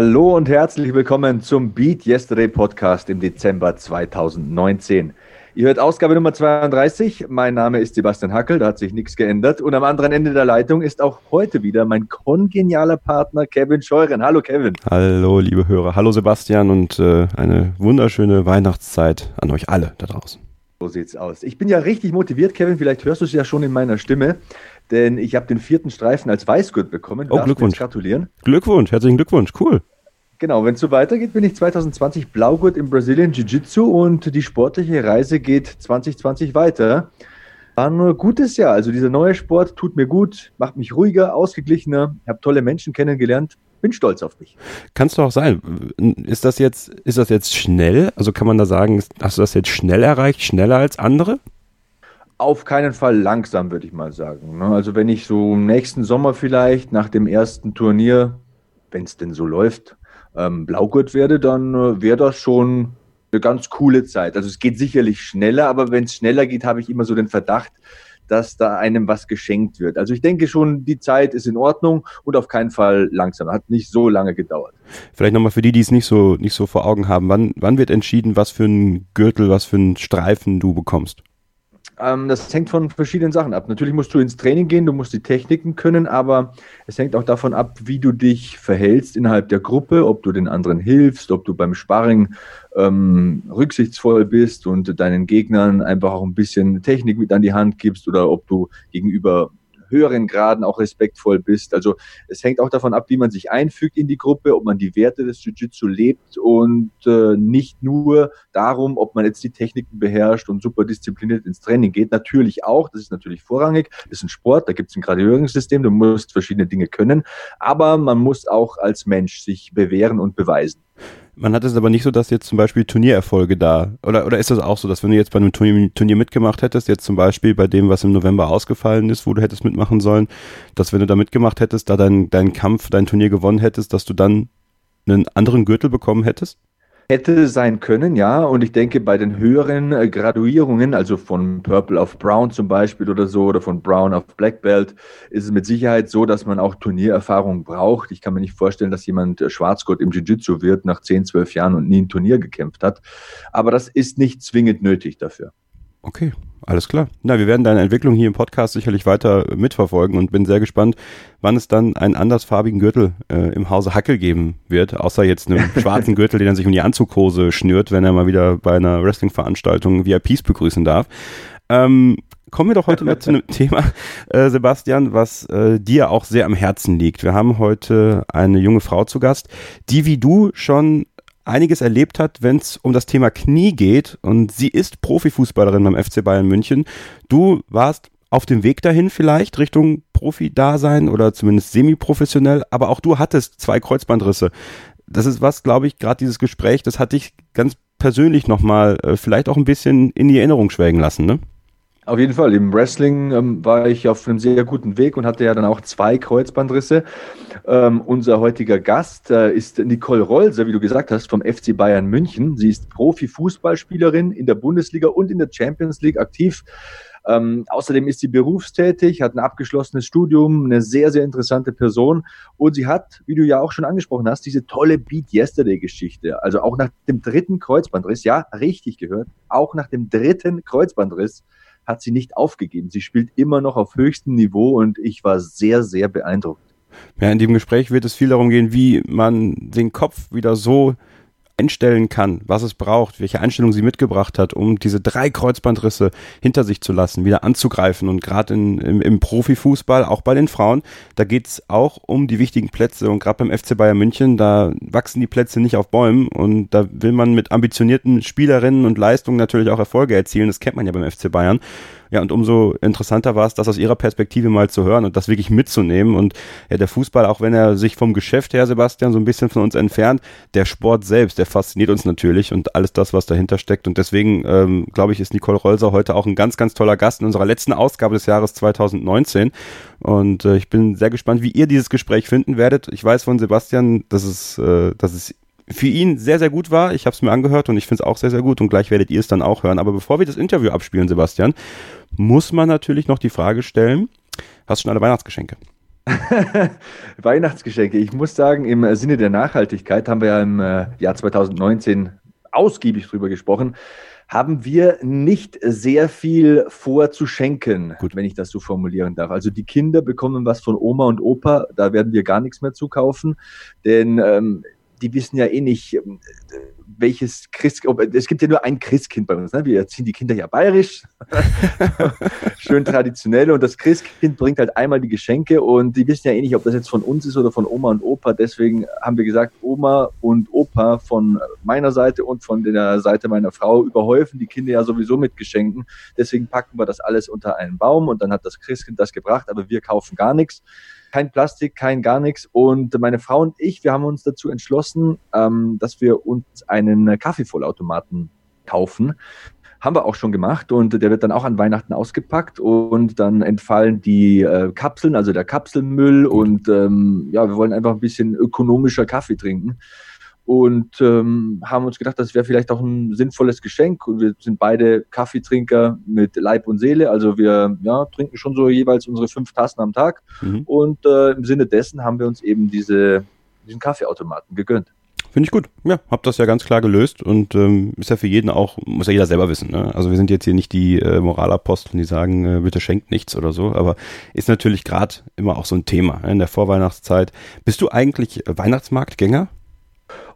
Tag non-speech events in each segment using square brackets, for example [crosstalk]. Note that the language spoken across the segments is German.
Hallo und herzlich willkommen zum Beat Yesterday Podcast im Dezember 2019. Ihr hört Ausgabe Nummer 32. Mein Name ist Sebastian Hackel, da hat sich nichts geändert. Und am anderen Ende der Leitung ist auch heute wieder mein kongenialer Partner Kevin Scheuren. Hallo Kevin. Hallo liebe Hörer. Hallo Sebastian und äh, eine wunderschöne Weihnachtszeit an euch alle da draußen. So sieht's aus. Ich bin ja richtig motiviert, Kevin. Vielleicht hörst du es ja schon in meiner Stimme, denn ich habe den vierten Streifen als Weißgurt bekommen. Oh, Glückwunsch. Gratulieren. Glückwunsch, herzlichen Glückwunsch. Cool. Genau, wenn es so weitergeht, bin ich 2020 Blaugurt im Brazilian Jiu-Jitsu und die sportliche Reise geht 2020 weiter. War ein gutes Jahr. Also dieser neue Sport tut mir gut, macht mich ruhiger, ausgeglichener, habe tolle Menschen kennengelernt. Bin stolz auf mich. Kannst du auch sein. Ist das jetzt, ist das jetzt schnell? Also kann man da sagen, hast du das jetzt schnell erreicht, schneller als andere? Auf keinen Fall langsam, würde ich mal sagen. Ne? Also wenn ich so nächsten Sommer vielleicht nach dem ersten Turnier, wenn es denn so läuft, ähm, Blaugurt werde, dann äh, wäre das schon eine ganz coole Zeit. Also es geht sicherlich schneller, aber wenn es schneller geht, habe ich immer so den Verdacht, dass da einem was geschenkt wird. Also ich denke schon, die Zeit ist in Ordnung und auf keinen Fall langsam. Hat nicht so lange gedauert. Vielleicht nochmal für die, die es nicht so, nicht so vor Augen haben. Wann, wann wird entschieden, was für ein Gürtel, was für ein Streifen du bekommst? Ähm, das hängt von verschiedenen Sachen ab. Natürlich musst du ins Training gehen, du musst die Techniken können, aber es hängt auch davon ab, wie du dich verhältst innerhalb der Gruppe, ob du den anderen hilfst, ob du beim Sparring ähm, rücksichtsvoll bist und deinen Gegnern einfach auch ein bisschen Technik mit an die Hand gibst oder ob du gegenüber höheren Graden auch respektvoll bist. Also es hängt auch davon ab, wie man sich einfügt in die Gruppe, ob man die Werte des Jiu-Jitsu lebt und äh, nicht nur darum, ob man jetzt die Techniken beherrscht und super diszipliniert ins Training geht. Natürlich auch, das ist natürlich vorrangig, das ist ein Sport, da gibt es ein Graduierungssystem, du musst verschiedene Dinge können, aber man muss auch als Mensch sich bewähren und beweisen. Man hat es aber nicht so, dass jetzt zum Beispiel Turniererfolge da, oder, oder ist das auch so, dass wenn du jetzt bei einem Turnier, Turnier mitgemacht hättest, jetzt zum Beispiel bei dem, was im November ausgefallen ist, wo du hättest mitmachen sollen, dass wenn du da mitgemacht hättest, da deinen dein Kampf, dein Turnier gewonnen hättest, dass du dann einen anderen Gürtel bekommen hättest? Hätte sein können, ja. Und ich denke, bei den höheren äh, Graduierungen, also von Purple auf Brown zum Beispiel oder so, oder von Brown auf Black Belt, ist es mit Sicherheit so, dass man auch Turniererfahrung braucht. Ich kann mir nicht vorstellen, dass jemand äh, Schwarzgurt im Jiu-Jitsu wird nach 10, 12 Jahren und nie ein Turnier gekämpft hat. Aber das ist nicht zwingend nötig dafür. Okay, alles klar. Na, wir werden deine Entwicklung hier im Podcast sicherlich weiter mitverfolgen und bin sehr gespannt, wann es dann einen andersfarbigen Gürtel äh, im Hause Hackel geben wird, außer jetzt einem [laughs] schwarzen Gürtel, den er sich um die Anzughose schnürt, wenn er mal wieder bei einer Wrestling-Veranstaltung VIPs begrüßen darf. Ähm, kommen wir doch heute mal zu einem [laughs] Thema, äh, Sebastian, was äh, dir auch sehr am Herzen liegt. Wir haben heute eine junge Frau zu Gast, die wie du schon einiges erlebt hat, wenn es um das Thema Knie geht. Und sie ist Profifußballerin beim FC Bayern München. Du warst auf dem Weg dahin vielleicht Richtung Profi-Dasein oder zumindest semi-professionell, aber auch du hattest zwei Kreuzbandrisse. Das ist was, glaube ich, gerade dieses Gespräch, das hat dich ganz persönlich nochmal äh, vielleicht auch ein bisschen in die Erinnerung schwelgen lassen, ne? Auf jeden Fall. Im Wrestling ähm, war ich auf einem sehr guten Weg und hatte ja dann auch zwei Kreuzbandrisse. Ähm, unser heutiger Gast äh, ist Nicole Rolse, wie du gesagt hast, vom FC Bayern München. Sie ist Profi-Fußballspielerin in der Bundesliga und in der Champions League aktiv. Ähm, außerdem ist sie berufstätig, hat ein abgeschlossenes Studium, eine sehr, sehr interessante Person. Und sie hat, wie du ja auch schon angesprochen hast, diese tolle Beat Yesterday-Geschichte. Also auch nach dem dritten Kreuzbandriss, ja, richtig gehört, auch nach dem dritten Kreuzbandriss hat sie nicht aufgegeben. Sie spielt immer noch auf höchstem Niveau und ich war sehr, sehr beeindruckt. Ja, in dem Gespräch wird es viel darum gehen, wie man den Kopf wieder so einstellen kann, was es braucht, welche Einstellung sie mitgebracht hat, um diese drei Kreuzbandrisse hinter sich zu lassen, wieder anzugreifen. Und gerade im, im Profifußball, auch bei den Frauen, da geht's auch um die wichtigen Plätze. Und gerade beim FC Bayern München, da wachsen die Plätze nicht auf Bäumen. Und da will man mit ambitionierten Spielerinnen und Leistungen natürlich auch Erfolge erzielen. Das kennt man ja beim FC Bayern. Ja, und umso interessanter war es, das aus ihrer Perspektive mal zu hören und das wirklich mitzunehmen. Und ja, der Fußball, auch wenn er sich vom Geschäft her, Sebastian, so ein bisschen von uns entfernt, der Sport selbst, der fasziniert uns natürlich und alles das, was dahinter steckt. Und deswegen, ähm, glaube ich, ist Nicole Rolser heute auch ein ganz, ganz toller Gast in unserer letzten Ausgabe des Jahres 2019. Und äh, ich bin sehr gespannt, wie ihr dieses Gespräch finden werdet. Ich weiß von Sebastian, dass es, äh, dass es für ihn sehr, sehr gut war. Ich habe es mir angehört und ich finde es auch sehr, sehr gut und gleich werdet ihr es dann auch hören. Aber bevor wir das Interview abspielen, Sebastian, muss man natürlich noch die Frage stellen, hast du schon alle Weihnachtsgeschenke? [laughs] Weihnachtsgeschenke. Ich muss sagen, im Sinne der Nachhaltigkeit haben wir ja im äh, Jahr 2019 ausgiebig drüber gesprochen. Haben wir nicht sehr viel vor zu schenken, Gut. wenn ich das so formulieren darf. Also die Kinder bekommen was von Oma und Opa, da werden wir gar nichts mehr zukaufen, denn ähm, die wissen ja eh nicht, ähm, welches Christ, es gibt ja nur ein Christkind bei uns. Ne? Wir erziehen die Kinder ja bayerisch, [laughs] schön traditionell. Und das Christkind bringt halt einmal die Geschenke und die wissen ja eh nicht, ob das jetzt von uns ist oder von Oma und Opa. Deswegen haben wir gesagt, Oma und Opa von meiner Seite und von der Seite meiner Frau überhäufen die Kinder ja sowieso mit Geschenken. Deswegen packen wir das alles unter einen Baum und dann hat das Christkind das gebracht, aber wir kaufen gar nichts kein Plastik, kein gar nichts. Und meine Frau und ich, wir haben uns dazu entschlossen, ähm, dass wir uns einen Kaffeevollautomaten kaufen. Haben wir auch schon gemacht und der wird dann auch an Weihnachten ausgepackt und dann entfallen die äh, Kapseln, also der Kapselmüll und ähm, ja, wir wollen einfach ein bisschen ökonomischer Kaffee trinken und ähm, haben uns gedacht, das wäre vielleicht auch ein sinnvolles Geschenk. Und wir sind beide Kaffeetrinker mit Leib und Seele. Also wir ja, trinken schon so jeweils unsere fünf Tassen am Tag. Mhm. Und äh, im Sinne dessen haben wir uns eben diese, diesen Kaffeeautomaten gegönnt. Finde ich gut. Ja, hab das ja ganz klar gelöst und ähm, ist ja für jeden auch, muss ja jeder selber wissen. Ne? Also wir sind jetzt hier nicht die äh, Moralaposteln, die sagen, äh, bitte schenkt nichts oder so, aber ist natürlich gerade immer auch so ein Thema ne, in der Vorweihnachtszeit. Bist du eigentlich Weihnachtsmarktgänger?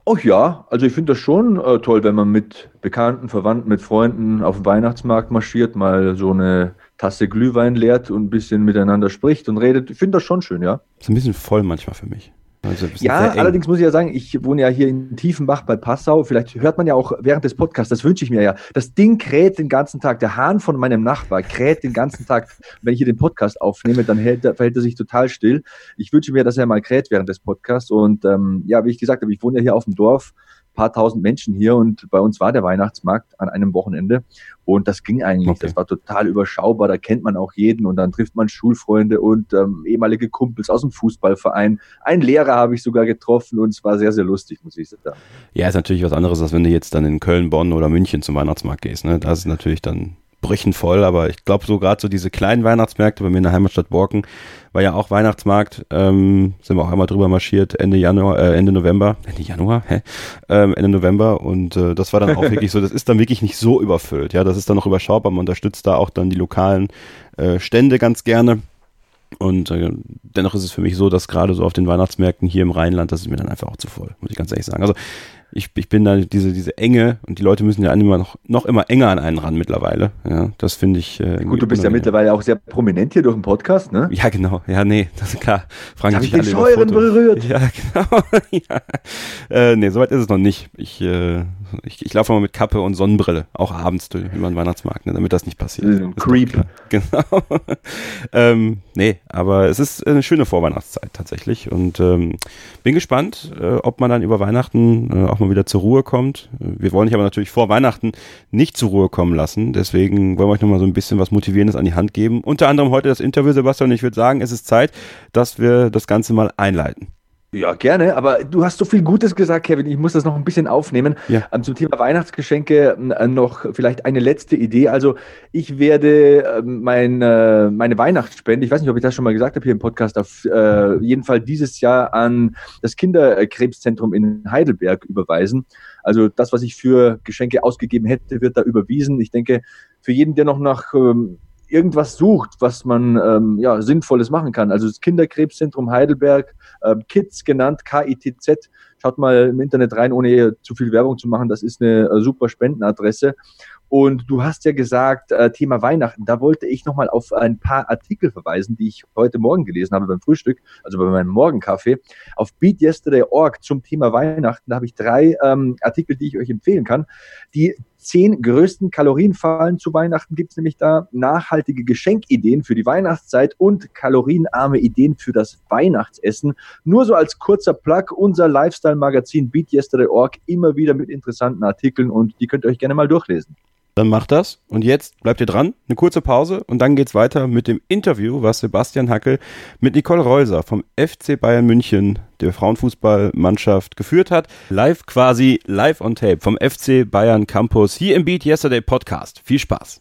Oh ja, also ich finde das schon äh, toll, wenn man mit Bekannten, Verwandten, mit Freunden auf dem Weihnachtsmarkt marschiert, mal so eine Tasse Glühwein leert und ein bisschen miteinander spricht und redet. Ich finde das schon schön, ja. Ist ein bisschen voll manchmal für mich. Also ja, allerdings muss ich ja sagen, ich wohne ja hier in Tiefenbach bei Passau. Vielleicht hört man ja auch während des Podcasts, das wünsche ich mir ja. Das Ding kräht den ganzen Tag. Der Hahn von meinem Nachbar kräht den ganzen Tag. Wenn ich hier den Podcast aufnehme, dann hält, verhält er sich total still. Ich wünsche mir, dass er mal kräht während des Podcasts. Und ähm, ja, wie ich gesagt habe, ich wohne ja hier auf dem Dorf paar tausend Menschen hier und bei uns war der Weihnachtsmarkt an einem Wochenende und das ging eigentlich. Okay. Das war total überschaubar. Da kennt man auch jeden und dann trifft man Schulfreunde und ähm, ehemalige Kumpels aus dem Fußballverein. Ein Lehrer habe ich sogar getroffen und es war sehr, sehr lustig, muss ich sagen. Ja, ist natürlich was anderes, als wenn du jetzt dann in Köln, Bonn oder München zum Weihnachtsmarkt gehst. Ne? Das ist natürlich dann Brüchen voll, aber ich glaube so gerade so diese kleinen Weihnachtsmärkte bei mir in der Heimatstadt Borken war ja auch Weihnachtsmarkt, ähm, sind wir auch einmal drüber marschiert, Ende Januar, äh, Ende November, Ende Januar, hä? Ähm, Ende November und äh, das war dann auch [laughs] wirklich so, das ist dann wirklich nicht so überfüllt, ja, das ist dann noch überschaubar, man unterstützt da auch dann die lokalen äh, Stände ganz gerne. Und äh, dennoch ist es für mich so, dass gerade so auf den Weihnachtsmärkten hier im Rheinland, das ist mir dann einfach auch zu voll, muss ich ganz ehrlich sagen. Also ich, ich bin da diese, diese Enge und die Leute müssen ja immer noch, noch immer enger an einen ran mittlerweile. Ja, das finde ich. Äh, Gut, du bist ja mittlerweile auch sehr prominent hier durch den Podcast, ne? Ja, genau. Ja, nee, [laughs] das ist klar. Fragen Hab ich den Scheuren berührt? Ja, [laughs] genau. ja. Äh, nee, soweit ist es noch nicht. Ich, äh, ich, ich laufe mal mit Kappe und Sonnenbrille, auch abends über den Weihnachtsmarkt, ne, damit das nicht passiert. Ein Creep. [laughs] Genau. ähm, nee, aber es ist eine schöne Vorweihnachtszeit tatsächlich und ähm, bin gespannt, äh, ob man dann über Weihnachten äh, auch mal wieder zur Ruhe kommt. Wir wollen dich aber natürlich vor Weihnachten nicht zur Ruhe kommen lassen. Deswegen wollen wir euch nochmal so ein bisschen was Motivierendes an die Hand geben. Unter anderem heute das Interview, Sebastian. Und ich würde sagen, es ist Zeit, dass wir das Ganze mal einleiten. Ja, gerne, aber du hast so viel Gutes gesagt, Kevin. Ich muss das noch ein bisschen aufnehmen. Ja. Ähm, zum Thema Weihnachtsgeschenke äh, noch vielleicht eine letzte Idee. Also ich werde ähm, mein, äh, meine Weihnachtsspende, ich weiß nicht, ob ich das schon mal gesagt habe hier im Podcast, auf äh, jeden Fall dieses Jahr an das Kinderkrebszentrum in Heidelberg überweisen. Also das, was ich für Geschenke ausgegeben hätte, wird da überwiesen. Ich denke, für jeden, der noch nach ähm, irgendwas sucht, was man ähm, ja, Sinnvolles machen kann. Also das Kinderkrebszentrum Heidelberg, äh, KITZ genannt, K-I-T-Z. Schaut mal im Internet rein, ohne zu viel Werbung zu machen. Das ist eine äh, super Spendenadresse. Und du hast ja gesagt, äh, Thema Weihnachten, da wollte ich nochmal auf ein paar Artikel verweisen, die ich heute Morgen gelesen habe beim Frühstück, also bei meinem Morgenkaffee. Auf beatyesterday.org zum Thema Weihnachten, da habe ich drei ähm, Artikel, die ich euch empfehlen kann. Die zehn größten Kalorienfallen zu Weihnachten gibt es nämlich da, nachhaltige Geschenkideen für die Weihnachtszeit und kalorienarme Ideen für das Weihnachtsessen. Nur so als kurzer Plug, unser Lifestyle-Magazin BeatYesterday.org, immer wieder mit interessanten Artikeln und die könnt ihr euch gerne mal durchlesen. Dann macht das. Und jetzt bleibt ihr dran. Eine kurze Pause und dann geht's weiter mit dem Interview, was Sebastian Hackel mit Nicole Reuser vom FC Bayern München, der Frauenfußballmannschaft, geführt hat. Live quasi, live on tape vom FC Bayern Campus hier im Beat Yesterday Podcast. Viel Spaß.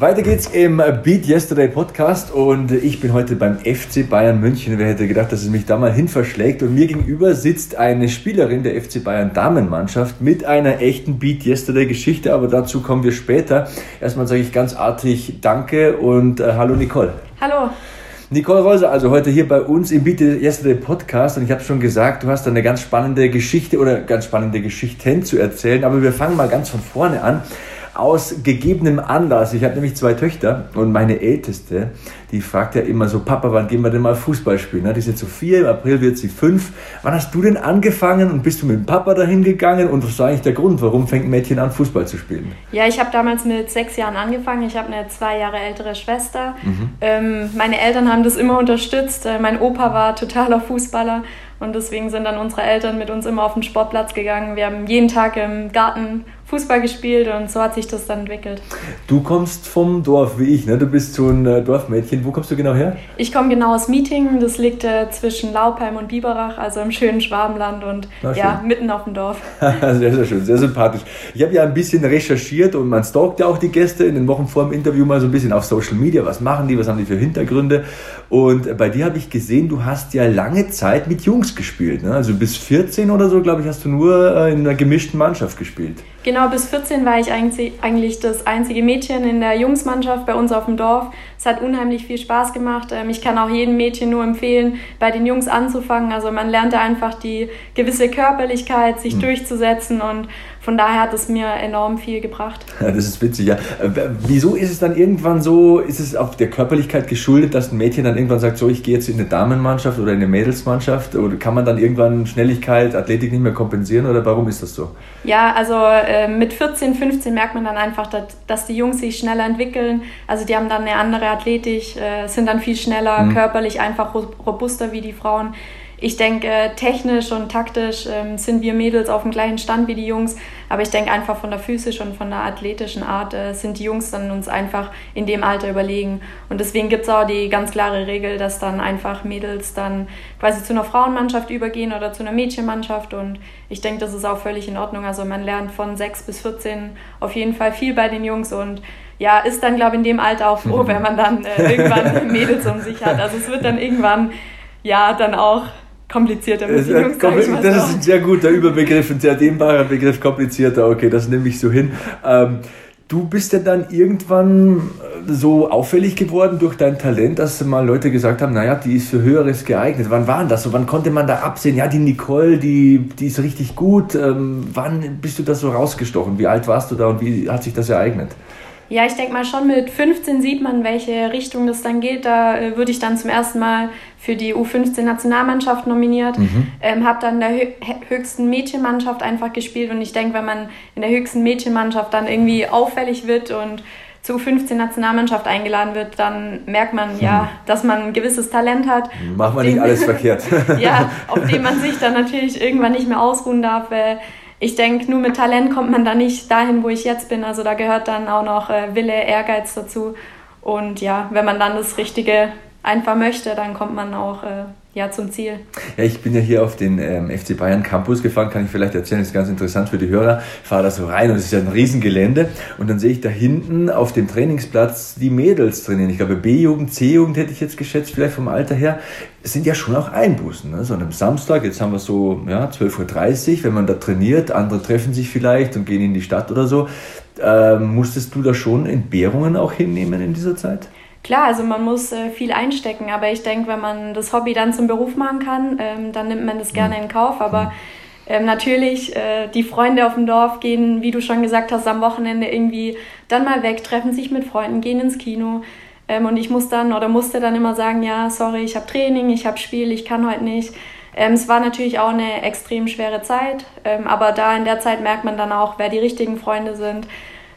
Weiter geht's im Beat Yesterday Podcast und ich bin heute beim FC Bayern München. Wer hätte gedacht, dass es mich da mal hin verschlägt? Und mir gegenüber sitzt eine Spielerin der FC Bayern Damenmannschaft mit einer echten Beat Yesterday Geschichte, aber dazu kommen wir später. Erstmal sage ich ganz artig Danke und äh, hallo Nicole. Hallo. Nicole Reuser, also heute hier bei uns im Beat Yesterday Podcast und ich habe schon gesagt, du hast eine ganz spannende Geschichte oder ganz spannende Geschichten zu erzählen, aber wir fangen mal ganz von vorne an aus gegebenem Anlass. Ich habe nämlich zwei Töchter und meine älteste, die fragt ja immer so, Papa, wann gehen wir denn mal Fußball spielen? Die ist jetzt so vier, im April wird sie fünf. Wann hast du denn angefangen und bist du mit dem Papa dahin gegangen? Und was war eigentlich der Grund, warum fängt ein Mädchen an, Fußball zu spielen? Ja, ich habe damals mit sechs Jahren angefangen. Ich habe eine zwei Jahre ältere Schwester. Mhm. Ähm, meine Eltern haben das immer unterstützt. Äh, mein Opa war totaler Fußballer. Und deswegen sind dann unsere Eltern mit uns immer auf den Sportplatz gegangen. Wir haben jeden Tag im Garten Fußball gespielt und so hat sich das dann entwickelt. Du kommst vom Dorf wie ich, ne? Du bist so ein äh, Dorfmädchen. Wo kommst du genau her? Ich komme genau aus Meeting. Das liegt äh, zwischen Laubheim und Biberach, also im schönen Schwabenland und ja, mitten auf dem Dorf. [laughs] sehr, sehr schön, sehr sympathisch. Ich habe ja ein bisschen recherchiert und man stalkt ja auch die Gäste in den Wochen vor dem Interview mal so ein bisschen auf Social Media. Was machen die? Was haben die für Hintergründe? Und bei dir habe ich gesehen, du hast ja lange Zeit mit Jungs gespielt. Ne? Also bis 14 oder so, glaube ich, hast du nur äh, in einer gemischten Mannschaft gespielt. Genau, bis 14 war ich eigentlich das einzige Mädchen in der Jungsmannschaft bei uns auf dem Dorf. Es hat unheimlich viel Spaß gemacht. Ähm, ich kann auch jedem Mädchen nur empfehlen, bei den Jungs anzufangen. Also man lernte einfach die gewisse Körperlichkeit, sich mhm. durchzusetzen und von daher hat es mir enorm viel gebracht. Ja, [laughs] das ist witzig, ja. Äh, wieso ist es dann irgendwann so, ist es auf der Körperlichkeit geschuldet, dass ein Mädchen dann irgendwann sagt, so ich gehe jetzt in eine Damenmannschaft oder in eine Mädelsmannschaft oder kann man dann irgendwann Schnelligkeit, Athletik nicht mehr kompensieren oder warum ist das so? Ja, also äh, mit 14, 15 merkt man dann einfach, dass, dass, die Jungs sich schneller entwickeln. Also die haben dann eine andere Athletik, äh, sind dann viel schneller, mhm. körperlich einfach robuster wie die Frauen. Ich denke, technisch und taktisch ähm, sind wir Mädels auf dem gleichen Stand wie die Jungs, aber ich denke einfach von der physischen und von der athletischen Art äh, sind die Jungs dann uns einfach in dem Alter überlegen. Und deswegen gibt es auch die ganz klare Regel, dass dann einfach Mädels dann quasi zu einer Frauenmannschaft übergehen oder zu einer Mädchenmannschaft. Und ich denke, das ist auch völlig in Ordnung. Also man lernt von 6 bis 14 auf jeden Fall viel bei den Jungs und ja, ist dann, glaube ich, in dem Alter auch froh, wenn man dann äh, [laughs] irgendwann Mädels um sich hat. Also es wird dann irgendwann, ja, dann auch komplizierter Beziehung, Das, das ist ein sehr guter Überbegriff, ein sehr dehnbarer Begriff, komplizierter. Okay, das nehme ich so hin. Ähm, du bist ja dann irgendwann so auffällig geworden durch dein Talent, dass mal Leute gesagt haben, naja, die ist für Höheres geeignet. Wann war das so? Wann konnte man da absehen? Ja, die Nicole, die, die ist richtig gut. Ähm, wann bist du da so rausgestochen? Wie alt warst du da und wie hat sich das ereignet? Ja, ich denke mal schon mit 15 sieht man, welche Richtung das dann geht. Da äh, würde ich dann zum ersten Mal für die U15-Nationalmannschaft nominiert. Mhm. Ähm, habe dann in der höchsten Mädchenmannschaft einfach gespielt und ich denke, wenn man in der höchsten Mädchenmannschaft dann irgendwie auffällig wird und zur U15-Nationalmannschaft eingeladen wird, dann merkt man mhm. ja, dass man ein gewisses Talent hat. Macht man nicht alles [laughs] verkehrt. ja, [laughs] auf dem man sich dann natürlich irgendwann nicht mehr ausruhen darf. Weil ich denke, nur mit Talent kommt man da nicht dahin, wo ich jetzt bin. Also da gehört dann auch noch äh, Wille, Ehrgeiz dazu. Und ja, wenn man dann das Richtige einfach möchte, dann kommt man auch äh, ja, zum Ziel. Ja, ich bin ja hier auf den ähm, FC Bayern Campus gefahren, kann ich vielleicht erzählen, ist ganz interessant für die Hörer. Ich fahre da so rein und es ist ja ein Riesengelände und dann sehe ich da hinten auf dem Trainingsplatz die Mädels drinnen. Ich glaube B-Jugend, C-Jugend hätte ich jetzt geschätzt, vielleicht vom Alter her. Es sind ja schon auch Einbußen. Ne? So an einem Samstag, jetzt haben wir so ja, 12.30 Uhr, wenn man da trainiert, andere treffen sich vielleicht und gehen in die Stadt oder so. Ähm, musstest du da schon Entbehrungen auch hinnehmen in dieser Zeit? Klar, also man muss äh, viel einstecken, aber ich denke, wenn man das Hobby dann zum Beruf machen kann, ähm, dann nimmt man das gerne mhm. in Kauf. Aber mhm. ähm, natürlich, äh, die Freunde auf dem Dorf gehen, wie du schon gesagt hast, am Wochenende irgendwie dann mal weg, treffen sich mit Freunden, gehen ins Kino. Ähm, und ich muss dann oder musste dann immer sagen, ja, sorry, ich habe Training, ich habe Spiel, ich kann heute nicht. Ähm, es war natürlich auch eine extrem schwere Zeit, ähm, aber da in der Zeit merkt man dann auch, wer die richtigen Freunde sind.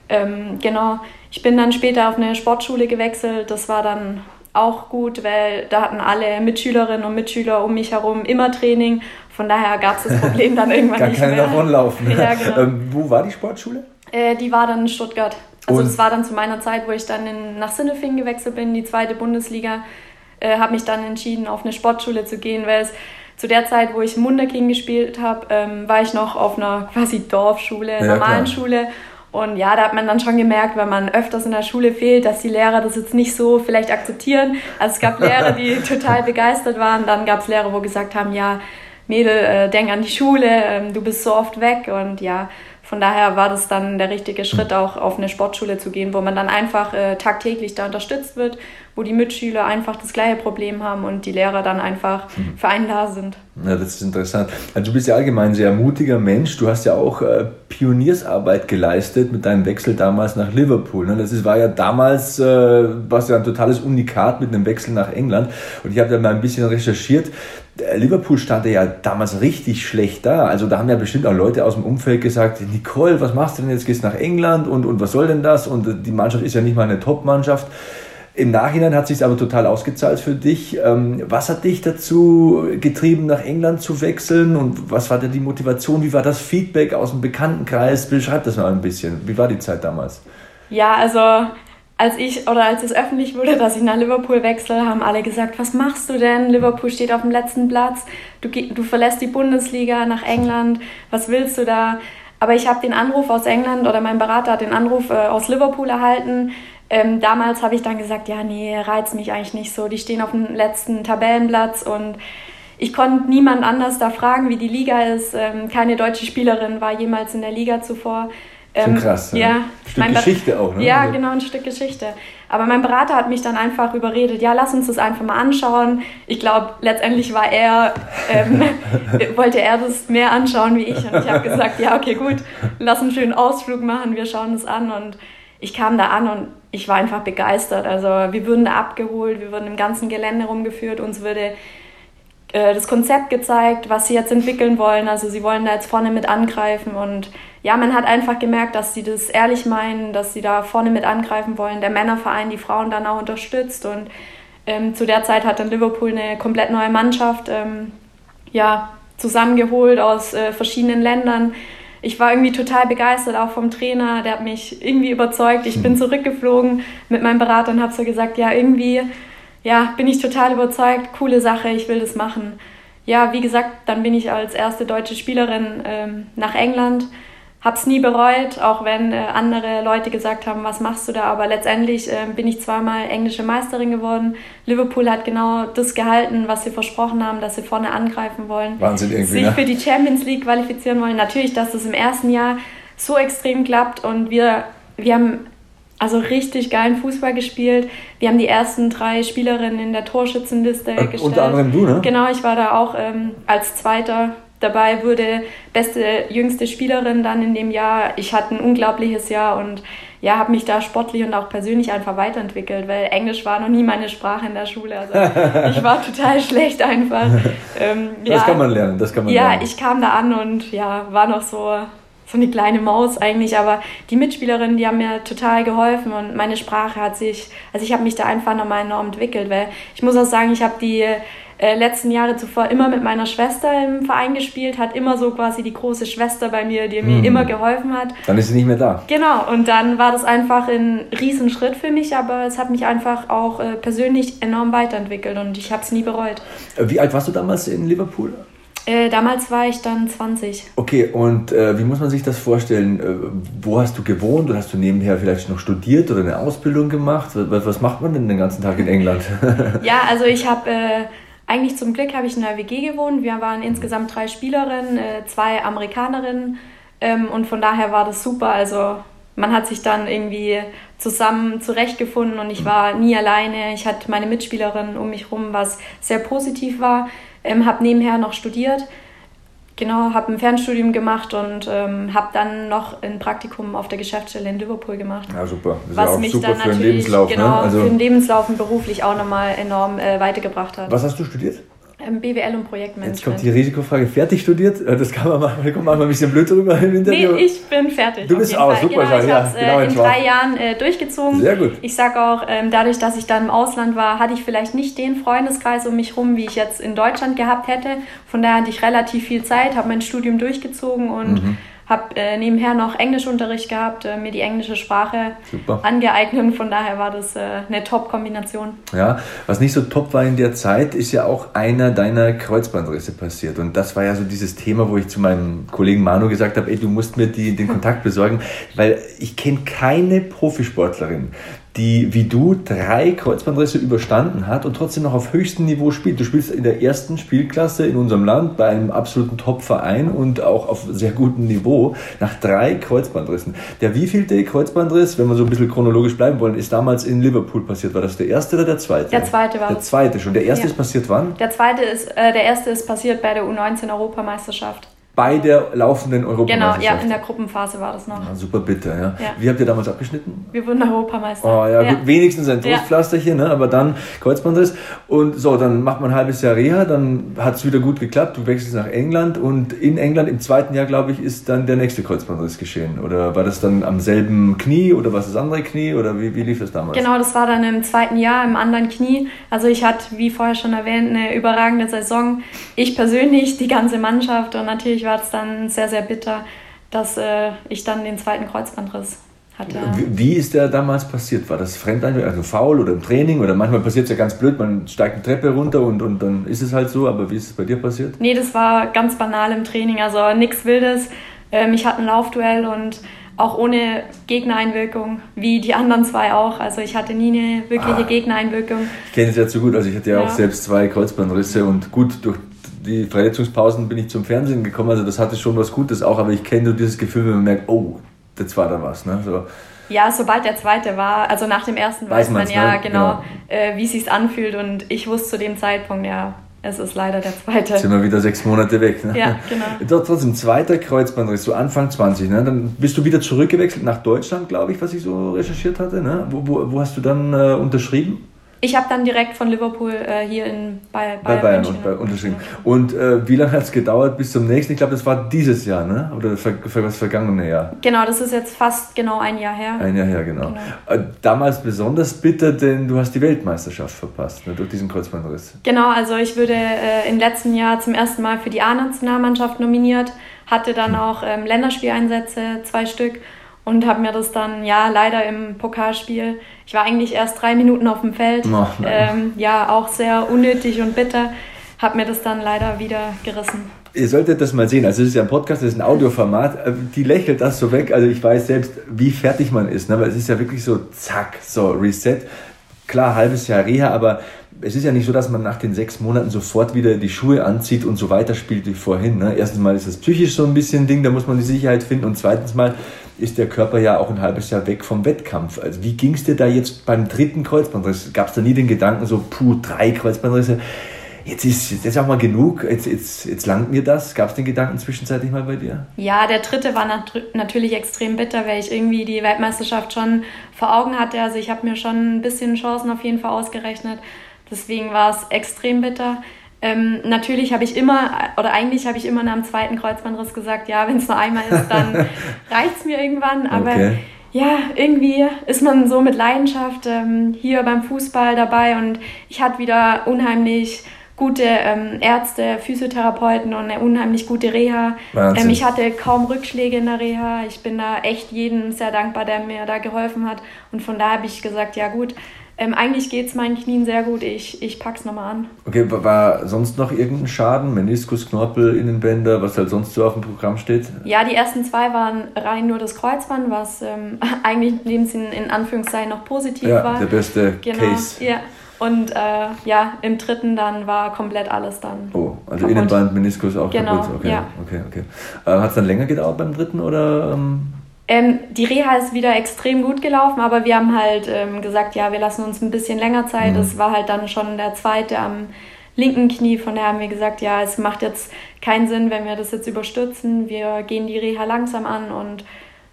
Ähm, genau. Ich bin dann später auf eine Sportschule gewechselt. Das war dann auch gut, weil da hatten alle Mitschülerinnen und Mitschüler um mich herum immer Training. Von daher gab es das [laughs] Problem dann irgendwann Gar nicht keine mehr. davonlaufen. [laughs] Ja, genau. ähm, wo war die Sportschule? Äh, die war dann in Stuttgart. Also und? das war dann zu meiner Zeit, wo ich dann in, nach Sinnefingen gewechselt bin, die zweite Bundesliga. Äh, habe mich dann entschieden, auf eine Sportschule zu gehen, weil es zu der Zeit, wo ich Munderking gespielt habe, ähm, war ich noch auf einer quasi Dorfschule, ja, normalen klar. Schule Und ja, da hat man dann schon gemerkt, wenn man öfters in der Schule fehlt, dass die Lehrer das jetzt nicht so vielleicht akzeptieren. Also es gab Lehrer, die [laughs] total begeistert waren. Dann gab es Lehrer, wo gesagt haben, ja, Mädel, äh, denk an die Schule, äh, du bist so oft weg. Und ja, von daher war das dann der richtige Schritt, auch auf eine Sportschule zu gehen, wo man dann einfach äh, tagtäglich da unterstützt wird, wo die Mitschüler einfach das gleiche Problem haben und die Lehrer dann einfach mhm. für einen da sind. Ja, das ist interessant. Also du bist ja allgemein ein sehr mutiger Mensch. Du hast ja auch äh, Pioniersarbeit geleistet mit deinem Wechsel damals nach Liverpool. Ne? Das ist, war ja damals äh, was ja ein totales Unikat mit einem Wechsel nach England. Und ich habe da mal ein bisschen recherchiert. Liverpool stand ja damals richtig schlecht da. Also da haben ja bestimmt auch Leute aus dem Umfeld gesagt, Nicole, was machst du denn jetzt? Gehst nach England und, und was soll denn das? Und die Mannschaft ist ja nicht mal eine Top-Mannschaft. Im Nachhinein hat sich aber total ausgezahlt für dich. Ähm, was hat dich dazu getrieben, nach England zu wechseln? Und was war denn die Motivation? Wie war das Feedback aus dem Bekanntenkreis? Beschreib das mal ein bisschen. Wie war die Zeit damals? Ja, also als ich oder als es öffentlich wurde, dass ich nach Liverpool wechsle, haben alle gesagt, was machst du denn? Liverpool steht auf dem letzten Platz, du, du verlässt die Bundesliga nach England, was willst du da? Aber ich habe den Anruf aus England oder mein Berater hat den Anruf äh, aus Liverpool erhalten. Ähm, damals habe ich dann gesagt, ja, nee, reizt mich eigentlich nicht so. Die stehen auf dem letzten Tabellenplatz und ich konnte niemand anders da fragen, wie die Liga ist. Ähm, keine deutsche Spielerin war jemals in der Liga zuvor. Ähm, Schon krass. Ja. Ein Stück Geschichte auch, ne? Ja, also genau, ein Stück Geschichte. Aber mein Berater hat mich dann einfach überredet, ja, lass uns das einfach mal anschauen. Ich glaube, letztendlich war er, ähm, [laughs] wollte er das mehr anschauen wie ich. Und ich habe gesagt, ja, okay, gut, lass einen schönen Ausflug machen, wir schauen es an. Und ich kam da an und ich war einfach begeistert. Also wir wurden da abgeholt, wir wurden im ganzen Gelände rumgeführt, uns würde äh, das Konzept gezeigt, was sie jetzt entwickeln wollen. Also sie wollen da jetzt vorne mit angreifen und ja, man hat einfach gemerkt, dass sie das ehrlich meinen, dass sie da vorne mit angreifen wollen. Der Männerverein die Frauen dann auch unterstützt und ähm, zu der Zeit hat dann Liverpool eine komplett neue Mannschaft ähm, ja, zusammengeholt aus äh, verschiedenen Ländern. Ich war irgendwie total begeistert, auch vom Trainer, der hat mich irgendwie überzeugt. Ich bin mhm. zurückgeflogen mit meinem Berater und habe so gesagt, ja, irgendwie ja, bin ich total überzeugt, coole Sache, ich will das machen. Ja, wie gesagt, dann bin ich als erste deutsche Spielerin ähm, nach England, hab's nie bereut, auch wenn äh, andere Leute gesagt haben, was machst du da, aber letztendlich äh, bin ich zweimal englische Meisterin geworden. Liverpool hat genau das gehalten, was sie versprochen haben, dass sie vorne angreifen wollen, Wahnsinn irgendwie, sich ne? für die Champions League qualifizieren wollen. Natürlich, dass das im ersten Jahr so extrem klappt und wir, wir haben also richtig geilen Fußball gespielt. Wir haben die ersten drei Spielerinnen in der Torschützenliste äh, gestellt. Unter anderem du, ne? Genau, ich war da auch ähm, als Zweiter dabei, wurde beste jüngste Spielerin dann in dem Jahr. Ich hatte ein unglaubliches Jahr und ja, habe mich da sportlich und auch persönlich einfach weiterentwickelt, weil Englisch war noch nie meine Sprache in der Schule. Also [laughs] ich war total schlecht einfach. Ähm, das ja, kann man lernen, das kann man ja, lernen. Ja, ich kam da an und ja, war noch so so eine kleine Maus eigentlich, aber die Mitspielerinnen, die haben mir total geholfen und meine Sprache hat sich, also ich habe mich da einfach nochmal enorm entwickelt, weil ich muss auch sagen, ich habe die äh, letzten Jahre zuvor immer mit meiner Schwester im Verein gespielt, hat immer so quasi die große Schwester bei mir, die mir mhm. immer geholfen hat. Dann ist sie nicht mehr da. Genau, und dann war das einfach ein Riesenschritt für mich, aber es hat mich einfach auch äh, persönlich enorm weiterentwickelt und ich habe es nie bereut. Äh, wie alt warst du damals in Liverpool? Äh, damals war ich dann 20. Okay, und äh, wie muss man sich das vorstellen? Äh, wo hast du gewohnt oder hast du nebenher vielleicht noch studiert oder eine Ausbildung gemacht? Was, was macht man denn den ganzen Tag in England? [laughs] ja, also ich habe äh, eigentlich zum Glück habe ich in einer WG gewohnt. Wir waren insgesamt drei Spielerinnen, äh, zwei Amerikanerinnen ähm, und von daher war das super. Also man hat sich dann irgendwie zusammen zurechtgefunden und ich war nie alleine. Ich hatte meine Mitspielerinnen um mich herum, was sehr positiv war. Ähm, habe nebenher noch studiert, genau, habe ein Fernstudium gemacht und ähm, habe dann noch ein Praktikum auf der Geschäftsstelle in Liverpool gemacht. Ja, super. Das was mich super dann für natürlich, Lebenslauf, ne? genau, ne? also für den Lebenslauf und beruflich auch nochmal enorm äh, weitergebracht hat. Was hast du studiert? BWL und Projektmanagement. Jetzt kommt die Risikofrage, fertig studiert? Äh, das kann man machen, da kommt manchmal ein bisschen blöd drüber im Interview. Nee, ich bin fertig. Du bist auch, Fall. super. Genau, ich habe es genau, äh, in drei Jahren äh, durchgezogen. Sehr gut. Ich sage auch, ähm, dadurch, dass ich dann im Ausland war, hatte ich vielleicht nicht den Freundeskreis um mich rum, wie ich jetzt in Deutschland gehabt hätte. Von daher hatte ich relativ viel Zeit, habe mein Studium durchgezogen und mhm habe äh, nebenher noch Englischunterricht gehabt, äh, mir die englische Sprache Super. angeeignet und von daher war das äh, eine Top-Kombination. Ja, was nicht so top war in der Zeit, ist ja auch einer deiner Kreuzbandrisse passiert und das war ja so dieses Thema, wo ich zu meinem Kollegen Manu gesagt habe, ey, du musst mir die, den Kontakt besorgen, weil ich kenne keine Profisportlerin, die wie du drei Kreuzbandrisse überstanden hat und trotzdem noch auf höchstem Niveau spielt. Du spielst in der ersten Spielklasse in unserem Land bei einem absoluten Top-Verein und auch auf sehr gutem Niveau nach drei Kreuzbandrissen. Der wievielte Kreuzbandriss, wenn wir so ein bisschen chronologisch bleiben wollen, ist damals in Liverpool passiert. War das der erste oder der zweite? Der zweite war Der zweite schon. Der erste ja. ist passiert wann? Der zweite ist, äh, der erste ist passiert bei der U19-Europameisterschaft bei der laufenden Europameisterschaft. Genau, ja, in der Gruppenphase war das noch. Ja, super bitter, ja. ja. Wie habt ihr damals abgeschnitten? Wir wurden Europameister. Oh ja, ja. Wenigstens ein Trostpflasterchen, ne? aber dann Kreuzbandriss. Und so, dann macht man ein halbes Jahr Reha, dann hat es wieder gut geklappt, du wechselst nach England und in England im zweiten Jahr, glaube ich, ist dann der nächste Kreuzbandriss geschehen. Oder war das dann am selben Knie oder was das andere Knie oder wie, wie lief das damals? Genau, das war dann im zweiten Jahr, im anderen Knie. Also ich hatte, wie vorher schon erwähnt, eine überragende Saison. Ich persönlich, die ganze Mannschaft und natürlich war es dann sehr, sehr bitter, dass äh, ich dann den zweiten Kreuzbandriss hatte. Wie, wie ist der damals passiert? War das Fremdeinwirkung, also faul oder im Training? Oder manchmal passiert es ja ganz blöd, man steigt eine Treppe runter und, und dann ist es halt so, aber wie ist es bei dir passiert? Nee, das war ganz banal im Training, also nichts Wildes. Ähm, ich hatte ein Laufduell und auch ohne Gegnereinwirkung, wie die anderen zwei auch. Also ich hatte nie eine wirkliche ah, Gegnereinwirkung. Ich kenne es ja zu gut, also ich hatte ja, ja, auch selbst zwei Kreuzbandrisse und gut, durch die Verletzungspausen bin ich zum Fernsehen gekommen, also das hatte schon was Gutes auch, aber ich kenne nur dieses Gefühl, wenn man merkt, oh, jetzt war da was. Ne? So. Ja, sobald der zweite war, also nach dem ersten weiß, weiß man ja ne? genau, ja. Äh, wie es sich anfühlt und ich wusste zu dem Zeitpunkt, ja, es ist leider der zweite. Jetzt sind wir wieder sechs Monate weg. Ne? Ja, genau. [laughs] Dort trotzdem zweiter Kreuzbandriss, so Anfang 20. Ne? Dann bist du wieder zurückgewechselt nach Deutschland, glaube ich, was ich so recherchiert hatte. Ne? Wo, wo, wo hast du dann äh, unterschrieben? Ich habe dann direkt von Liverpool äh, hier in, bei, bei Bayern, Bayern bei unterschrieben. Und äh, wie lange hat es gedauert bis zum nächsten? Ich glaube, das war dieses Jahr, ne? Oder für, für das vergangene Jahr? Genau, das ist jetzt fast genau ein Jahr her. Ein Jahr her, genau. genau. Äh, damals besonders bitter, denn du hast die Weltmeisterschaft verpasst, ne? durch diesen Kreuzbandriss. Genau, also ich wurde äh, im letzten Jahr zum ersten Mal für die A-Nationalmannschaft nominiert, hatte dann hm. auch ähm, Länderspieleinsätze, zwei Stück und habe mir das dann ja leider im Pokalspiel, ich war eigentlich erst drei Minuten auf dem Feld, oh, ähm, ja auch sehr unnötig und bitter, habe mir das dann leider wieder gerissen. Ihr solltet das mal sehen. Also es ist ja ein Podcast, das ist ein Audioformat. Äh, die lächelt das so weg. Also ich weiß selbst, wie fertig man ist. Ne? Aber es ist ja wirklich so, zack, so Reset. Klar, halbes Jahr Reha, aber es ist ja nicht so, dass man nach den sechs Monaten sofort wieder die Schuhe anzieht und so weiterspielt wie vorhin. Ne? Erstens mal ist das psychisch so ein bisschen Ding, da muss man die Sicherheit finden. Und zweitens mal ist der Körper ja auch ein halbes Jahr weg vom Wettkampf. Also wie ging es dir da jetzt beim dritten Kreuzbandriss? Gab es da nie den Gedanken, so, puh, drei Kreuzbandrisse, jetzt ist jetzt auch mal genug, jetzt, jetzt, jetzt langt mir das. Gab es den Gedanken zwischenzeitlich mal bei dir? Ja, der dritte war nat natürlich extrem bitter, weil ich irgendwie die Weltmeisterschaft schon vor Augen hatte. Also ich habe mir schon ein bisschen Chancen auf jeden Fall ausgerechnet. Deswegen war es extrem bitter. Ähm, natürlich habe ich immer, oder eigentlich habe ich immer nach dem zweiten Kreuzbandriss gesagt, ja, wenn es nur einmal ist, dann [laughs] reicht es mir irgendwann. Aber okay. ja, irgendwie ist man so mit Leidenschaft ähm, hier beim Fußball dabei und ich hatte wieder unheimlich gute ähm, Ärzte, Physiotherapeuten und eine unheimlich gute Reha. Ähm, ich hatte kaum Rückschläge in der Reha. Ich bin da echt jedem sehr dankbar, der mir da geholfen hat. Und von da habe ich gesagt, ja gut, ähm, eigentlich geht es meinen Knien sehr gut. Ich, ich es nochmal an. Okay, war sonst noch irgendein Schaden? Meniskus, Knorpel, Innenbänder, was halt sonst so auf dem Programm steht? Ja, die ersten zwei waren rein nur das Kreuzband, was ähm, [laughs] eigentlich in dem Sinn in Anführungszeichen noch positiv ja, war. der beste genau, Case. Ja. Und äh, ja, im dritten dann war komplett alles dann. Oh, also kaputt. Innenband, Meniskus auch genau, kaputt. Okay, ja. okay, okay. Äh, Hat es dann länger gedauert beim dritten oder? Ähm ähm, die Reha ist wieder extrem gut gelaufen, aber wir haben halt ähm, gesagt, ja, wir lassen uns ein bisschen länger Zeit. Es mhm. war halt dann schon der zweite am linken Knie, von daher haben wir gesagt, ja, es macht jetzt keinen Sinn, wenn wir das jetzt überstürzen. Wir gehen die Reha langsam an und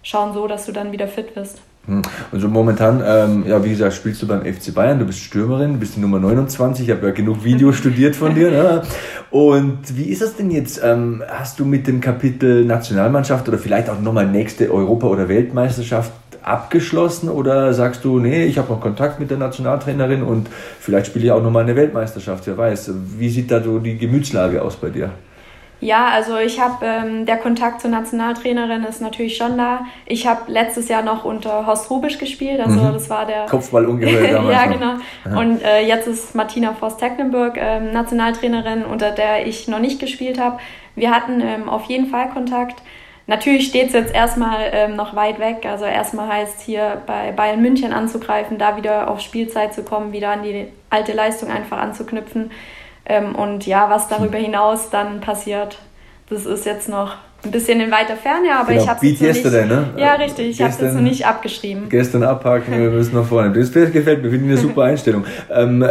schauen so, dass du dann wieder fit wirst. Hm. Und so momentan, ähm, ja, wie gesagt, spielst du beim FC Bayern, du bist Stürmerin, du bist die Nummer 29, ich habe ja genug Videos [laughs] studiert von dir. Ne? Und wie ist das denn jetzt? Ähm, hast du mit dem Kapitel Nationalmannschaft oder vielleicht auch nochmal nächste Europa- oder Weltmeisterschaft abgeschlossen oder sagst du, nee, ich habe noch Kontakt mit der Nationaltrainerin und vielleicht spiele ich auch nochmal eine Weltmeisterschaft, wer weiß. Wie sieht da so die Gemütslage aus bei dir? Ja, also ich habe, ähm, der Kontakt zur Nationaltrainerin ist natürlich schon da. Ich habe letztes Jahr noch unter Horst Rubisch gespielt, also mhm. das war der... [laughs] Kopfball [laughs] damals Ja, genau. Aha. Und äh, jetzt ist Martina Forst-Tecklenburg ähm, Nationaltrainerin, unter der ich noch nicht gespielt habe. Wir hatten ähm, auf jeden Fall Kontakt. Natürlich steht es jetzt erstmal ähm, noch weit weg. Also erstmal heißt hier bei Bayern München anzugreifen, da wieder auf Spielzeit zu kommen, wieder an die alte Leistung einfach anzuknüpfen. Ähm, und ja, was darüber hinaus dann passiert, das ist jetzt noch ein bisschen in weiter Ferne, aber genau. ich habe es nicht. Denn, ne? Ja, richtig, ich habe es noch nicht abgeschrieben. Gestern abhaken, wir müssen nach vorne. Das gefällt mir, finde ich eine super [laughs] Einstellung. Ähm,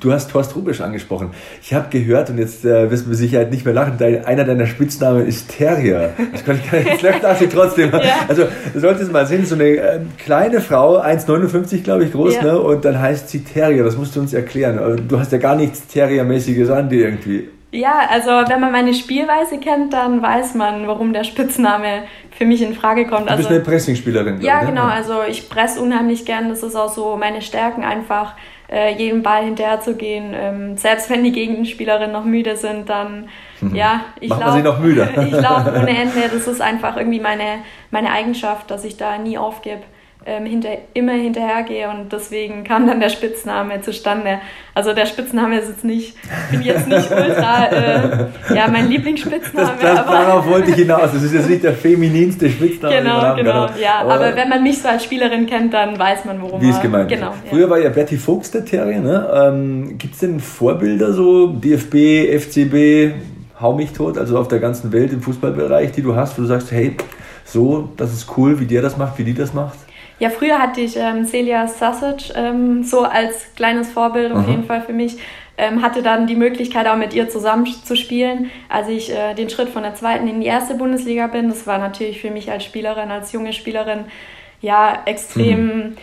du hast Thorst Rubisch angesprochen. Ich habe gehört, und jetzt äh, wirst du mit Sicherheit nicht mehr lachen, dein, einer deiner Spitznamen ist Terrier. Das kann ich gar nicht, jetzt lache ich trotzdem. [laughs] Ja. Also, du solltest mal sehen, so eine äh, kleine Frau, 1,59 glaube ich groß, ja. ne? und dann heißt sie Terrier. Das musst du uns erklären. Du hast ja gar nichts Terriermäßiges an dir irgendwie. Ja, also wenn man meine Spielweise kennt, dann weiß man, warum der Spitzname für mich in Frage kommt. Du bist also, eine Pressingspielerin. Ja, ne? genau. Also ich presse unheimlich gern. Das ist auch so meine Stärken, einfach äh, jedem Ball hinterher zu gehen. Ähm, selbst wenn die Gegenspielerinnen noch müde sind, dann mhm. ja, ich laufe. sie noch müde. [laughs] ich laufe ohne [laughs] Ende. Das ist einfach irgendwie meine, meine Eigenschaft, dass ich da nie aufgebe ähm, hinter, immer hinterhergehe und deswegen kam dann der Spitzname zustande. Also der Spitzname ist jetzt nicht, bin jetzt nicht [laughs] ultra, äh, ja, mein Lieblingsspitzname. Das, das darauf wollte ich hinaus. Das ist jetzt nicht der femininste Spitzname. Genau, genau, ja. Aber, aber, wenn man mich so als Spielerin kennt, dann weiß man, worum Wie es gemeint genau, ja. Früher war ja Betty Fuchs der Terrier. Ne? Ähm, Gibt es denn Vorbilder so, DFB, FCB, hau mich tot, also auf der ganzen Welt im Fußballbereich, die du hast, wo du sagst, hey, so, das ist cool, wie der das macht, wie die das macht? Ja, früher hatte ich ähm, Celia Sausage ähm, so als kleines Vorbild auf jeden Fall für mich. Ähm, hatte dann die Möglichkeit auch mit ihr zusammen zu spielen, als ich äh, den Schritt von der zweiten in die erste Bundesliga bin. Das war natürlich für mich als Spielerin, als junge Spielerin, ja, extrem mhm.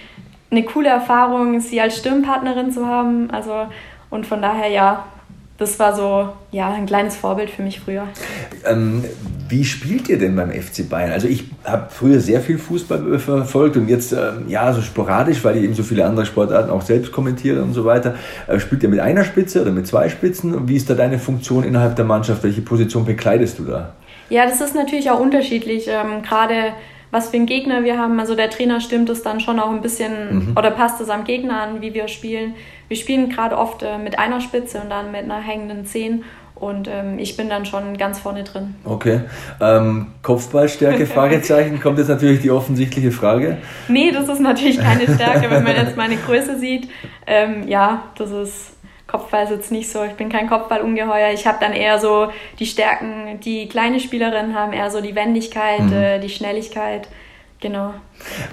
eine coole Erfahrung, sie als Stimmenpartnerin zu haben. Also, und von daher, ja, das war so ja, ein kleines Vorbild für mich früher. Ähm, wie spielt ihr denn beim FC Bayern? Also ich habe früher sehr viel Fußball verfolgt und jetzt ähm, ja so sporadisch, weil ich eben so viele andere Sportarten auch selbst kommentiere und so weiter. Äh, spielt ihr mit einer Spitze oder mit zwei Spitzen? Wie ist da deine Funktion innerhalb der Mannschaft? Welche Position bekleidest du da? Ja, das ist natürlich auch unterschiedlich. Ähm, Gerade was für einen Gegner wir haben. Also der Trainer stimmt es dann schon auch ein bisschen mhm. oder passt es am Gegner an, wie wir spielen. Wir spielen gerade oft äh, mit einer Spitze und dann mit einer hängenden Zehn. Und ähm, ich bin dann schon ganz vorne drin. Okay. Ähm, Kopfballstärke, [laughs] Fragezeichen, kommt jetzt natürlich die offensichtliche Frage. Nee, das ist natürlich keine Stärke, wenn man jetzt meine Größe sieht. Ähm, ja, das ist Kopfball ist jetzt nicht so, ich bin kein Kopfballungeheuer. Ich habe dann eher so die Stärken, die kleine Spielerinnen haben, eher so die Wendigkeit, mhm. äh, die Schnelligkeit. Genau.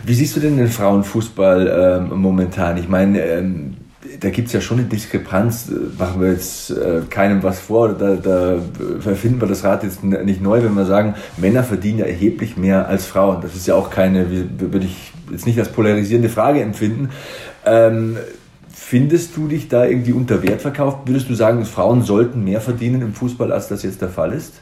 Wie siehst du denn den Frauenfußball ähm, momentan? Ich meine, ähm, da gibt es ja schon eine Diskrepanz, machen wir jetzt äh, keinem was vor, da, da erfinden wir das Rad jetzt nicht neu, wenn wir sagen, Männer verdienen ja erheblich mehr als Frauen. Das ist ja auch keine, würde ich jetzt nicht als polarisierende Frage empfinden. Ähm, Findest du dich da irgendwie unter Wert verkauft? Würdest du sagen, Frauen sollten mehr verdienen im Fußball, als das jetzt der Fall ist?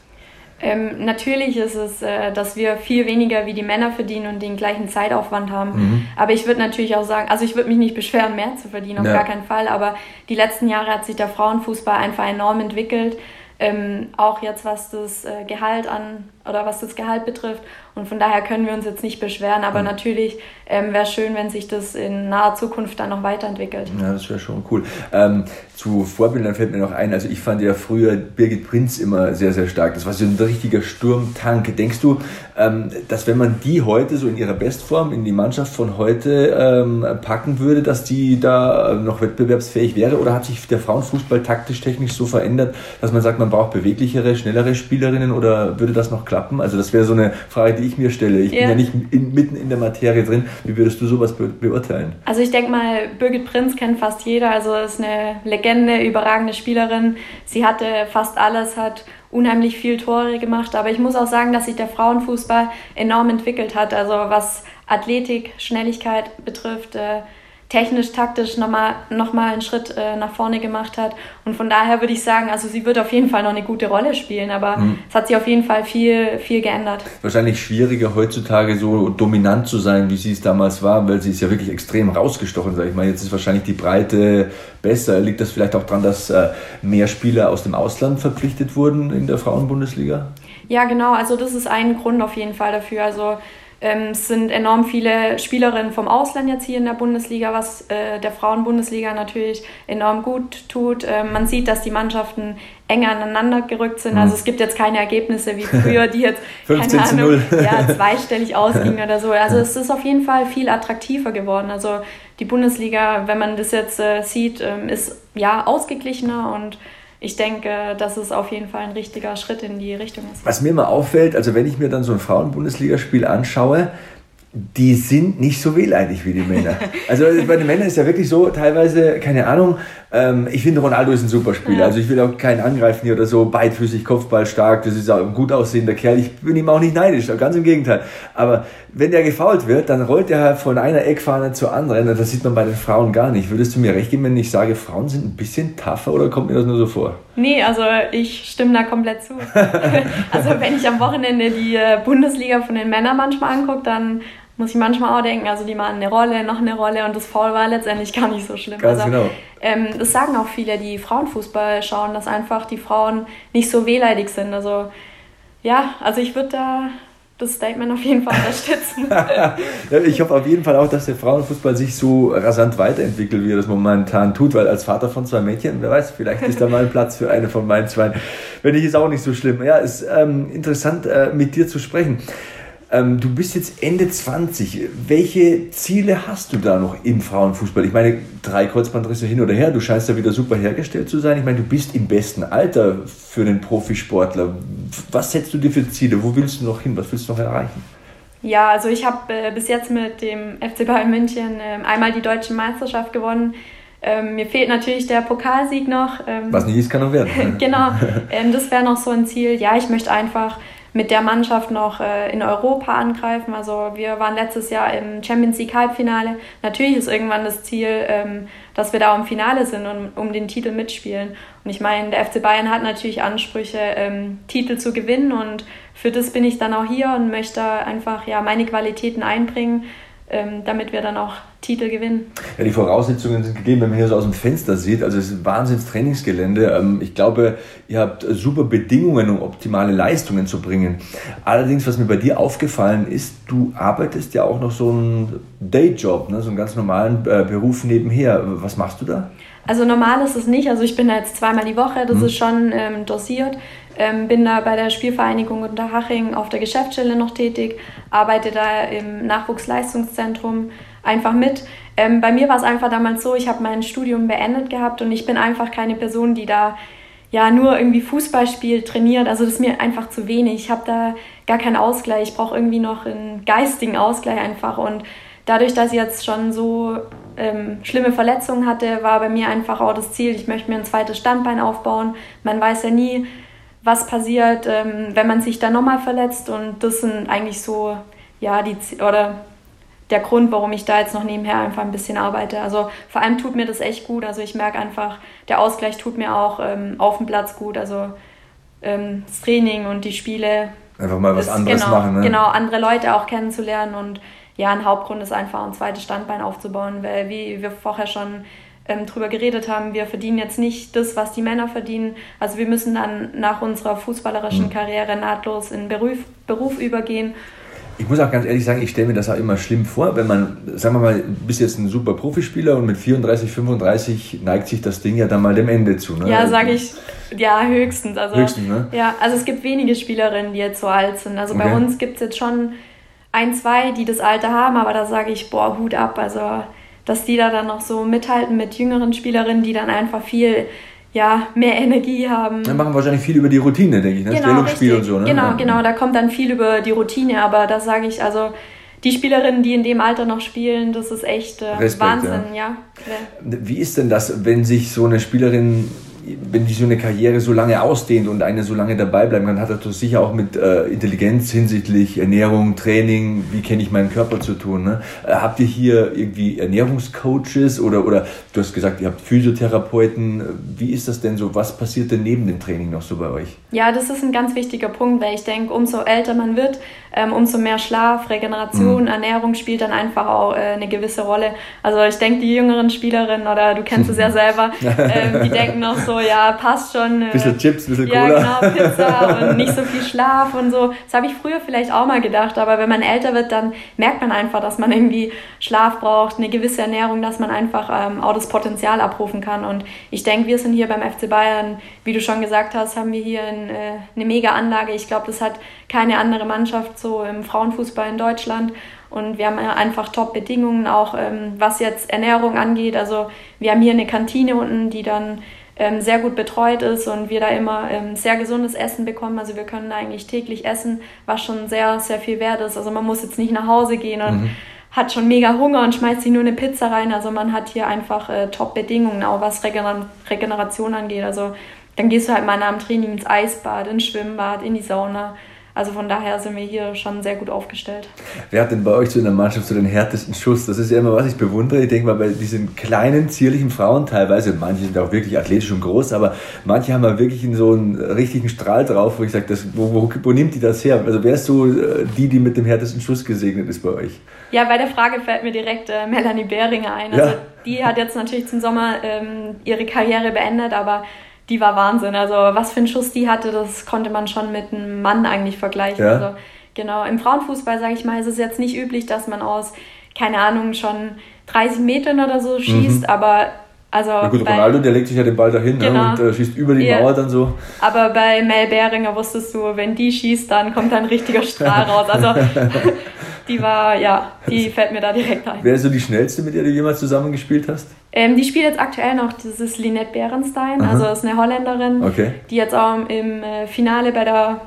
Ähm, natürlich ist es, äh, dass wir viel weniger wie die Männer verdienen und den gleichen Zeitaufwand haben. Mhm. Aber ich würde natürlich auch sagen, also ich würde mich nicht beschweren, mehr zu verdienen, auf ja. gar keinen Fall. Aber die letzten Jahre hat sich der Frauenfußball einfach enorm entwickelt. Ähm, auch jetzt was das äh, Gehalt an oder was das Gehalt betrifft. Und von daher können wir uns jetzt nicht beschweren, aber mhm. natürlich ähm, wäre es schön, wenn sich das in naher Zukunft dann noch weiterentwickelt. Ja, das wäre schon cool. Ähm, zu Vorbildern fällt mir noch ein, also ich fand ja früher Birgit Prinz immer sehr, sehr stark. Das war so ein richtiger Sturmtank. Denkst du, ähm, dass wenn man die heute so in ihrer Bestform in die Mannschaft von heute ähm, packen würde, dass die da noch wettbewerbsfähig wäre? Oder hat sich der Frauenfußball taktisch, technisch so verändert, dass man sagt, man braucht beweglichere, schnellere Spielerinnen oder würde das noch klappen? Also das wäre so eine Frage, die ich mir stelle. Ich ja. bin ja nicht in, mitten in der Materie drin. Wie würdest du sowas be beurteilen? Also ich denke mal, Birgit Prinz kennt fast jeder. Also ist eine Legende, überragende Spielerin. Sie hatte fast alles, hat unheimlich viel Tore gemacht. Aber ich muss auch sagen, dass sich der Frauenfußball enorm entwickelt hat. Also was Athletik, Schnelligkeit betrifft, äh, technisch, taktisch nochmal noch mal einen Schritt äh, nach vorne gemacht hat. Und von daher würde ich sagen, also sie wird auf jeden Fall noch eine gute Rolle spielen, aber mhm. es hat sich auf jeden Fall viel, viel geändert. Wahrscheinlich schwieriger heutzutage so dominant zu sein, wie sie es damals war, weil sie ist ja wirklich extrem rausgestochen, sag ich mal. Jetzt ist wahrscheinlich die Breite besser. Liegt das vielleicht auch daran, dass äh, mehr Spieler aus dem Ausland verpflichtet wurden in der Frauenbundesliga? Ja, genau. Also das ist ein Grund auf jeden Fall dafür. Also ähm, es sind enorm viele Spielerinnen vom Ausland jetzt hier in der Bundesliga, was äh, der Frauenbundesliga natürlich enorm gut tut. Ähm, man sieht, dass die Mannschaften enger aneinander gerückt sind. Mhm. Also es gibt jetzt keine Ergebnisse wie [laughs] früher, die jetzt keine Ahnung, ja, zweistellig [laughs] ausgingen oder so. Also es ist auf jeden Fall viel attraktiver geworden. Also die Bundesliga, wenn man das jetzt äh, sieht, ähm, ist ja ausgeglichener und ich denke, dass es auf jeden Fall ein richtiger Schritt in die Richtung ist. Was mir immer auffällt, also wenn ich mir dann so ein Frauen-Bundesligaspiel anschaue, die sind nicht so wehleidig wie die Männer. [laughs] Also bei den Männern ist ja wirklich so, teilweise, keine Ahnung, ähm, ich finde Ronaldo ist ein super Spieler. Ja. Also ich will auch keinen angreifen hier oder so, beidfüßig, Kopfball stark, das ist auch ein gut aussehender Kerl. Ich bin ihm auch nicht neidisch, ganz im Gegenteil. Aber wenn der gefault wird, dann rollt er halt von einer Eckfahne zur anderen. Und das sieht man bei den Frauen gar nicht. Würdest du mir recht geben, wenn ich sage, Frauen sind ein bisschen tougher oder kommt mir das nur so vor? Nee, also ich stimme da komplett zu. [laughs] also wenn ich am Wochenende die äh, Bundesliga von den Männern manchmal angucke, dann muss ich manchmal auch denken, also die machen eine Rolle, noch eine Rolle und das Foul war letztendlich [laughs] gar nicht so schlimm. Ganz also, genau. Ähm, das sagen auch viele, die Frauenfußball schauen, dass einfach die Frauen nicht so wehleidig sind. Also ja, also ich würde da das Statement auf jeden Fall unterstützen. [laughs] ich hoffe auf jeden Fall auch, dass der Frauenfußball sich so rasant weiterentwickelt, wie er das momentan tut, weil als Vater von zwei Mädchen, wer weiß, vielleicht ist da mal ein Platz für eine von meinen zwei. Wenn nicht, ist auch nicht so schlimm. Ja, ist ähm, interessant, äh, mit dir zu sprechen. Ähm, du bist jetzt Ende 20. Welche Ziele hast du da noch im Frauenfußball? Ich meine, drei Kreuzbandrisse hin oder her, du scheinst da wieder super hergestellt zu sein. Ich meine, du bist im besten Alter für einen Profisportler. Was setzt du dir für Ziele? Wo willst du noch hin? Was willst du noch erreichen? Ja, also ich habe äh, bis jetzt mit dem FC Bayern München äh, einmal die deutsche Meisterschaft gewonnen. Ähm, mir fehlt natürlich der Pokalsieg noch. Ähm, Was nicht ist, kann noch werden. [laughs] genau, [laughs] ähm, das wäre noch so ein Ziel. Ja, ich möchte einfach mit der Mannschaft noch äh, in Europa angreifen. Also wir waren letztes Jahr im Champions League Halbfinale. Natürlich ist irgendwann das Ziel, ähm, dass wir da im Finale sind und um den Titel mitspielen. Und ich meine, der FC Bayern hat natürlich Ansprüche, ähm, Titel zu gewinnen und für das bin ich dann auch hier und möchte einfach ja meine Qualitäten einbringen damit wir dann auch Titel gewinnen. Ja, die Voraussetzungen sind gegeben, wenn man hier so aus dem Fenster sieht. Also es ist ein Wahnsinns-Trainingsgelände. Ähm, ich glaube, ihr habt super Bedingungen, um optimale Leistungen zu bringen. Allerdings, was mir bei dir aufgefallen ist, du arbeitest ja auch noch so einen Dayjob, ne? so einen ganz normalen äh, Beruf nebenher. Was machst du da? Also normal ist es nicht. Also ich bin da jetzt zweimal die Woche, das hm. ist schon ähm, dosiert. Ähm, bin da bei der Spielvereinigung Unterhaching auf der Geschäftsstelle noch tätig, arbeite da im Nachwuchsleistungszentrum einfach mit. Ähm, bei mir war es einfach damals so, ich habe mein Studium beendet gehabt und ich bin einfach keine Person, die da ja nur irgendwie Fußball spielt, trainiert. Also das ist mir einfach zu wenig. Ich habe da gar keinen Ausgleich. Ich brauche irgendwie noch einen geistigen Ausgleich einfach. Und dadurch, dass ich jetzt schon so ähm, schlimme Verletzungen hatte, war bei mir einfach auch das Ziel, ich möchte mir ein zweites Standbein aufbauen. Man weiß ja nie, was passiert, ähm, wenn man sich dann nochmal verletzt. Und das sind eigentlich so, ja, die, oder der Grund, warum ich da jetzt noch nebenher einfach ein bisschen arbeite. Also vor allem tut mir das echt gut. Also ich merke einfach, der Ausgleich tut mir auch ähm, auf dem Platz gut. Also ähm, das Training und die Spiele. Einfach mal was ist, anderes genau, machen, ne? Genau, andere Leute auch kennenzulernen und ja, ein Hauptgrund ist einfach ein zweites Standbein aufzubauen, weil wie wir vorher schon ähm, drüber geredet haben, wir verdienen jetzt nicht das, was die Männer verdienen. Also wir müssen dann nach unserer fußballerischen mhm. Karriere nahtlos in Beruf, Beruf übergehen. Ich muss auch ganz ehrlich sagen, ich stelle mir das auch immer schlimm vor, wenn man, sagen wir mal, du bist jetzt ein super Profispieler und mit 34, 35 neigt sich das Ding ja dann mal dem Ende zu. Ne? Ja, sage ich, ja, höchstens. Also, höchstens, ne? Ja, also es gibt wenige Spielerinnen, die jetzt so alt sind. Also okay. bei uns gibt es jetzt schon ein, zwei, die das Alter haben, aber da sage ich, boah, Hut ab. Also dass die da dann noch so mithalten mit jüngeren Spielerinnen, die dann einfach viel ja, mehr Energie haben. Dann machen wahrscheinlich viel über die Routine, denke ich, ne? Genau, Stellungsspiel und so, ne? Genau, ja. genau, da kommt dann viel über die Routine, aber das sage ich, also die Spielerinnen, die in dem Alter noch spielen, das ist echt äh, Respekt, Wahnsinn, ja. ja. Wie ist denn das, wenn sich so eine Spielerin wenn die so eine Karriere so lange ausdehnt und eine so lange dabei bleibt, dann hat das sicher auch mit äh, Intelligenz hinsichtlich Ernährung, Training, wie kenne ich meinen Körper zu tun. Ne? Äh, habt ihr hier irgendwie Ernährungscoaches oder, oder du hast gesagt, ihr habt Physiotherapeuten. Wie ist das denn so? Was passiert denn neben dem Training noch so bei euch? Ja, das ist ein ganz wichtiger Punkt, weil ich denke, umso älter man wird, ähm, umso mehr Schlaf, Regeneration, mhm. Ernährung spielt dann einfach auch äh, eine gewisse Rolle. Also ich denke, die jüngeren Spielerinnen, oder du kennst es ja selber, [laughs] ähm, die denken noch so, ja, passt schon. Äh, bisschen Chips, bisschen ja, Cola. Ja, genau, Pizza [laughs] und nicht so viel Schlaf und so. Das habe ich früher vielleicht auch mal gedacht, aber wenn man älter wird, dann merkt man einfach, dass man irgendwie Schlaf braucht, eine gewisse Ernährung, dass man einfach ähm, auch das Potenzial abrufen kann. Und ich denke, wir sind hier beim FC Bayern, wie du schon gesagt hast, haben wir hier ein, äh, eine mega Anlage. Ich glaube, das hat keine andere Mannschaft so im Frauenfußball in Deutschland. Und wir haben einfach Top-Bedingungen, auch ähm, was jetzt Ernährung angeht. Also wir haben hier eine Kantine unten, die dann ähm, sehr gut betreut ist und wir da immer ähm, sehr gesundes Essen bekommen. Also wir können eigentlich täglich essen, was schon sehr, sehr viel wert ist. Also man muss jetzt nicht nach Hause gehen und mhm. hat schon mega Hunger und schmeißt sich nur eine Pizza rein. Also man hat hier einfach äh, Top-Bedingungen, auch was Regener Regeneration angeht. Also dann gehst du halt mal nach dem Training ins Eisbad, ins Schwimmbad, in die Sauna. Also von daher sind wir hier schon sehr gut aufgestellt. Wer hat denn bei euch so in der Mannschaft so den härtesten Schuss? Das ist ja immer, was ich bewundere. Ich denke mal, bei diesen kleinen, zierlichen Frauen teilweise, manche sind auch wirklich athletisch und groß, aber manche haben ja wirklich so einen richtigen Strahl drauf, wo ich sage, wo, wo, wo, nimmt die das her? Also wer ist so äh, die, die mit dem härtesten Schuss gesegnet ist bei euch? Ja, bei der Frage fällt mir direkt äh, Melanie Behringer ein. Also ja. die hat jetzt natürlich zum Sommer ähm, ihre Karriere beendet, aber die war Wahnsinn. Also was für einen Schuss die hatte, das konnte man schon mit einem Mann eigentlich vergleichen. Ja. Also genau, im Frauenfußball, sage ich mal, ist es jetzt nicht üblich, dass man aus, keine Ahnung, schon 30 Metern oder so schießt, mhm. aber also ja gut, Ronaldo, der legt sich ja den Ball dahin ne, genau. ne, und äh, schießt über die ja. Mauer dann so. Aber bei Mel Behringer wusstest du, wenn die schießt, dann kommt da ein richtiger Strahl [laughs] raus. Also [laughs] die war, ja, die fällt mir da direkt ein. Wer ist so die schnellste, mit der du jemals zusammengespielt hast? Ähm, die spielt jetzt aktuell noch, das ist Linette Berenstein, Aha. also ist eine Holländerin, okay. die jetzt auch im äh, Finale bei der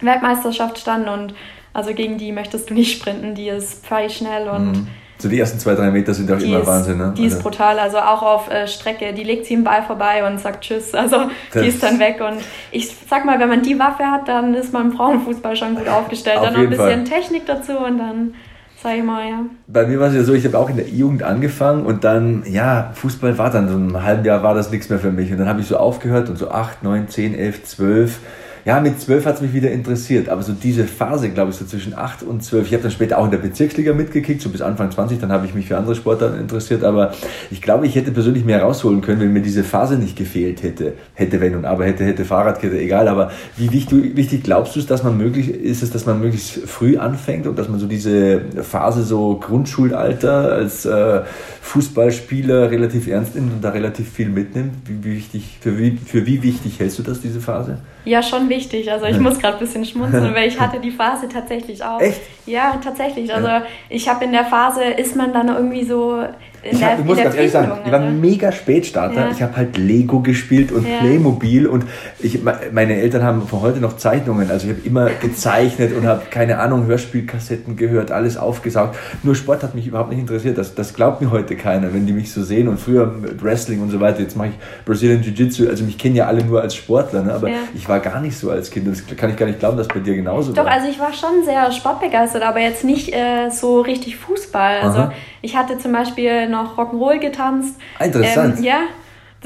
Weltmeisterschaft stand und also gegen die möchtest du nicht sprinten, die ist pfeilschnell und mhm so die ersten zwei, drei Meter sind auch die immer ist, Wahnsinn, ne? Die also. ist brutal, also auch auf äh, Strecke, die legt sie im Ball vorbei und sagt Tschüss, also das die ist dann weg und ich sag mal, wenn man die Waffe hat, dann ist man im Frauenfußball schon gut aufgestellt. Auf dann noch ein bisschen Fall. Technik dazu und dann sag ich mal, ja. Bei mir war es ja so, ich habe auch in der Jugend angefangen und dann, ja, Fußball war dann so ein halbes Jahr war das nichts mehr für mich und dann habe ich so aufgehört und so acht, neun, zehn, elf, zwölf ja, mit zwölf hat es mich wieder interessiert, aber so diese Phase, glaube ich, so zwischen acht und zwölf, ich habe dann später auch in der Bezirksliga mitgekickt, so bis Anfang 20, dann habe ich mich für andere Sportarten interessiert, aber ich glaube, ich hätte persönlich mehr rausholen können, wenn mir diese Phase nicht gefehlt hätte. Hätte, wenn und aber, hätte, hätte, Fahrradkette, egal, aber wie wichtig, wichtig glaubst du es, dass man möglich, ist es, dass man möglichst früh anfängt und dass man so diese Phase so Grundschulalter als äh, Fußballspieler relativ ernst nimmt und da relativ viel mitnimmt? Wie, wichtig, für wie, für wie wichtig hältst du das, diese Phase? Ja, schon wichtig. Also ich muss gerade ein bisschen schmunzeln, weil ich [laughs] hatte die Phase tatsächlich auch. Echt? Ja, tatsächlich. Also ich habe in der Phase, ist man dann irgendwie so ich, hab, ich muss ganz ehrlich sagen, ich war ein mega Spätstarter. Ja. Ich habe halt Lego gespielt und ja. Playmobil und ich, meine Eltern haben von heute noch Zeichnungen. Also ich habe immer gezeichnet und habe, keine Ahnung, Hörspielkassetten gehört, alles aufgesaugt. Nur Sport hat mich überhaupt nicht interessiert. Das, das glaubt mir heute keiner, wenn die mich so sehen. Und früher Wrestling und so weiter. Jetzt mache ich Brazilian Jiu-Jitsu. Also mich kennen ja alle nur als Sportler. Ne? Aber ja. ich war gar nicht so als Kind. Das kann ich gar nicht glauben, dass bei dir genauso Doch, war. also ich war schon sehr sportbegeistert, aber jetzt nicht äh, so richtig Fußball. Also Aha. Ich hatte zum Beispiel noch Rock'n'Roll getanzt. Interessant. Ähm, ja,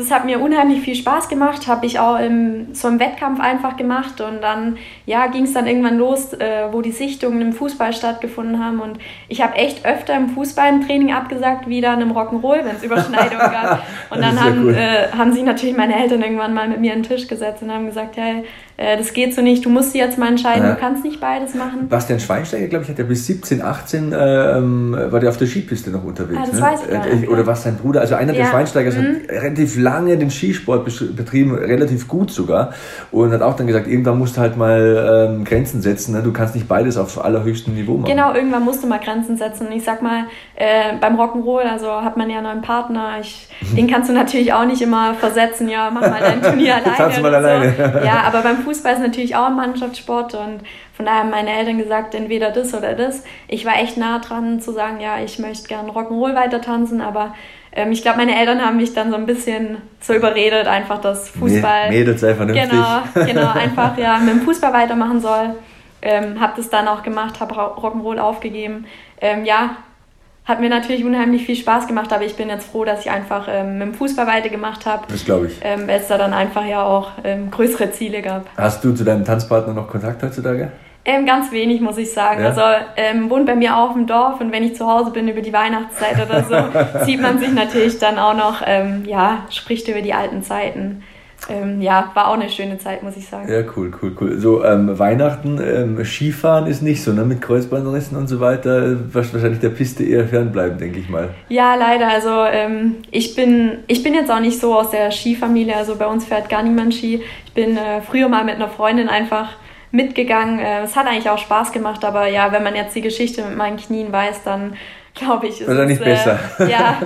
das hat mir unheimlich viel Spaß gemacht, habe ich auch im, so im Wettkampf einfach gemacht und dann ja, ging es dann irgendwann los, äh, wo die Sichtungen im Fußball stattgefunden haben und ich habe echt öfter im Fußball im Training abgesagt, wie dann im Rock'n'Roll, wenn es Überschneidungen gab. [laughs] Und dann haben, cool. äh, haben sich natürlich meine Eltern irgendwann mal mit mir an den Tisch gesetzt und haben gesagt, hey, äh, das geht so nicht, du musst dich jetzt mal entscheiden, ja. du kannst nicht beides machen. Bastian Schweinsteiger, glaube ich, hat ja bis 17, 18 ähm, war der auf der Skipiste noch unterwegs. Ah, das ne? weiß ich gar nicht. Oder was sein Bruder, also einer ja. der Schweinsteigers mhm. hat relativ lange den Skisport betrieben, relativ gut sogar und hat auch dann gesagt, irgendwann musst du halt mal ähm, Grenzen setzen, ne? du kannst nicht beides auf allerhöchstem Niveau machen. Genau, irgendwann musst du mal Grenzen setzen. Ich sag mal, äh, beim Rock'n'Roll, also hat man ja noch einen Partner, ich, [laughs] den kannst du natürlich auch nicht immer versetzen, ja, mach mal dein Turnier alleine. Kannst du mal alleine. So. Ja, aber beim Fußball [laughs] ist natürlich auch ein Mannschaftssport und von daher haben meine Eltern gesagt, entweder das oder das. Ich war echt nah dran zu sagen, ja, ich möchte gerne Rock'n'Roll weiter tanzen, aber ähm, ich glaube, meine Eltern haben mich dann so ein bisschen so überredet, einfach das Fußball. Mädels sei vernünftig. Genau, genau, [laughs] einfach ja mit dem Fußball weitermachen soll. Ähm, habe das dann auch gemacht, habe Rock'n'Roll aufgegeben. Ähm, ja, hat mir natürlich unheimlich viel Spaß gemacht, aber ich bin jetzt froh, dass ich einfach ähm, mit dem Fußball weitergemacht habe. Das glaube ich. Ähm, weil es da dann einfach ja auch ähm, größere Ziele gab. Hast du zu deinem Tanzpartner noch Kontakt heutzutage? Ähm, ganz wenig, muss ich sagen. Ja? Also ähm, wohnt bei mir auch im Dorf und wenn ich zu Hause bin über die Weihnachtszeit oder so, [laughs] sieht man sich natürlich dann auch noch, ähm, ja, spricht über die alten Zeiten. Ähm, ja, war auch eine schöne Zeit, muss ich sagen. Ja, cool, cool, cool. So, ähm, Weihnachten, ähm, Skifahren ist nicht so, ne? Mit Kreuzbandrissen und so weiter, wahrscheinlich der Piste eher fernbleiben, denke ich mal. Ja, leider. Also ähm, ich, bin, ich bin jetzt auch nicht so aus der Skifamilie, also bei uns fährt gar niemand Ski. Ich bin äh, früher mal mit einer Freundin einfach mitgegangen. Äh, es hat eigentlich auch Spaß gemacht, aber ja, wenn man jetzt die Geschichte mit meinen Knien weiß, dann glaube ich, ist Wahrscheinlich es äh, besser. ja,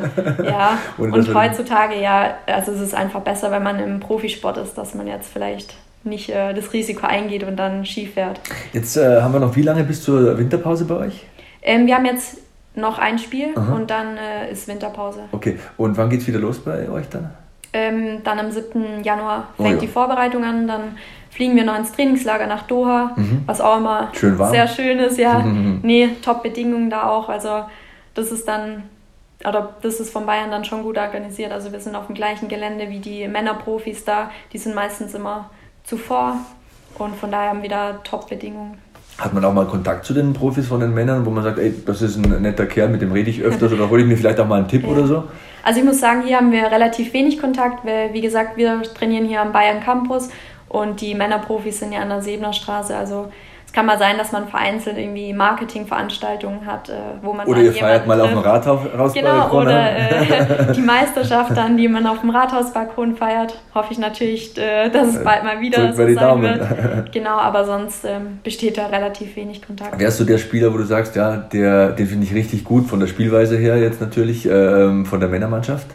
ja. [laughs] und heutzutage ja, also es ist einfach besser, wenn man im Profisport ist, dass man jetzt vielleicht nicht äh, das Risiko eingeht und dann Ski fährt. Jetzt äh, haben wir noch wie lange bis zur Winterpause bei euch? Ähm, wir haben jetzt noch ein Spiel Aha. und dann äh, ist Winterpause. Okay, und wann geht es wieder los bei euch dann? Ähm, dann am 7. Januar fängt oh, ja. die Vorbereitung an, dann fliegen wir noch ins Trainingslager nach Doha, mhm. was auch immer schön sehr schön ist, ja. Mhm. [laughs] Nee, Top-Bedingungen da auch. Also das ist dann, oder das ist von Bayern dann schon gut organisiert. Also wir sind auf dem gleichen Gelände wie die Männerprofis da. Die sind meistens immer zuvor und von daher haben wir da Top-Bedingungen. Hat man auch mal Kontakt zu den Profis von den Männern, wo man sagt, ey, das ist ein netter Kerl, mit dem rede ich öfters oder hole ich mir vielleicht auch mal einen Tipp ja. oder so? Also ich muss sagen, hier haben wir relativ wenig Kontakt, weil wie gesagt, wir trainieren hier am Bayern Campus und die Männerprofis sind ja an der Sebener Straße. Also kann mal sein, dass man vereinzelt irgendwie Marketingveranstaltungen hat, äh, wo man Oder ihr feiert mal auf dem Rathausbalkon. Genau, oder äh, [laughs] [laughs] die Meisterschaft dann, die man auf dem Rathausbalkon feiert. Hoffe ich natürlich, äh, dass es bald mal wieder so sein Daumen. wird. [laughs] Genau, aber sonst ähm, besteht da relativ wenig Kontakt. Wärst du der Spieler, wo du sagst, ja, der, den finde ich richtig gut von der Spielweise her jetzt natürlich, ähm, von der Männermannschaft?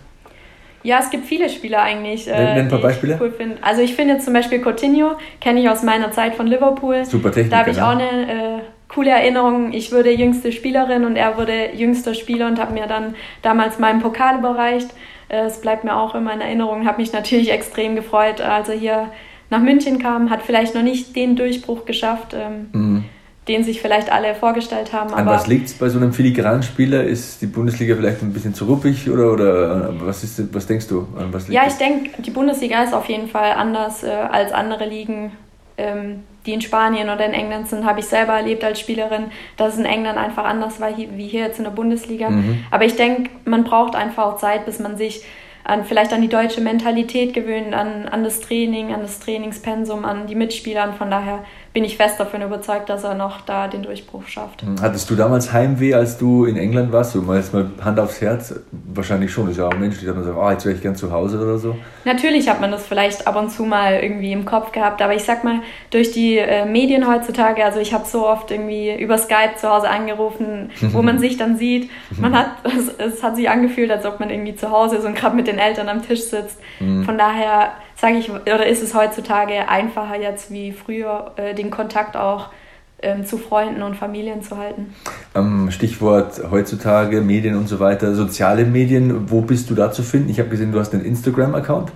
Ja, es gibt viele Spieler eigentlich. Äh, Nenn ein paar Beispiele. Cool also ich finde zum Beispiel Coutinho, kenne ich aus meiner Zeit von Liverpool. Super Technik. Da habe ich ne? auch eine äh, coole Erinnerung. Ich wurde jüngste Spielerin und er wurde jüngster Spieler und habe mir dann damals meinen Pokal überreicht. Äh, es bleibt mir auch immer in Erinnerung. Habe mich natürlich extrem gefreut, als er hier nach München kam. Hat vielleicht noch nicht den Durchbruch geschafft. Ähm, mhm den sich vielleicht alle vorgestellt haben. An was liegt es bei so einem filigranen Spieler? Ist die Bundesliga vielleicht ein bisschen zu ruppig oder, oder was, ist, was denkst du? ja, ich denke, die Bundesliga ist auf jeden Fall anders äh, als andere Ligen, ähm, die in Spanien oder in England sind. Habe ich selber erlebt als Spielerin, dass es in England einfach anders war wie hier jetzt in der Bundesliga. Mhm. Aber ich denke, man braucht einfach auch Zeit, bis man sich an, vielleicht an die deutsche Mentalität gewöhnt, an, an das Training, an das Trainingspensum, an die Mitspieler. Und von daher bin ich fest davon überzeugt, dass er noch da den Durchbruch schafft. Hm, hattest du damals Heimweh, als du in England warst? Mal jetzt mal Hand aufs Herz? Wahrscheinlich schon. Das ist ja auch menschlich, dass man sagt, oh, jetzt wäre ich gern zu Hause oder so. Natürlich hat man das vielleicht ab und zu mal irgendwie im Kopf gehabt, aber ich sag mal, durch die äh, Medien heutzutage, also ich habe so oft irgendwie über Skype zu Hause angerufen, [laughs] wo man sich dann sieht, man hat, es, es, hat sich angefühlt, als ob man irgendwie zu Hause ist und gerade mit den Eltern am Tisch sitzt. Mhm. Von daher sage ich, oder ist es heutzutage einfacher jetzt wie früher, äh, den Kontakt auch ähm, zu Freunden und Familien zu halten? Ähm, Stichwort heutzutage, Medien und so weiter, soziale Medien, wo bist du da zu finden? Ich habe gesehen, du hast einen Instagram-Account.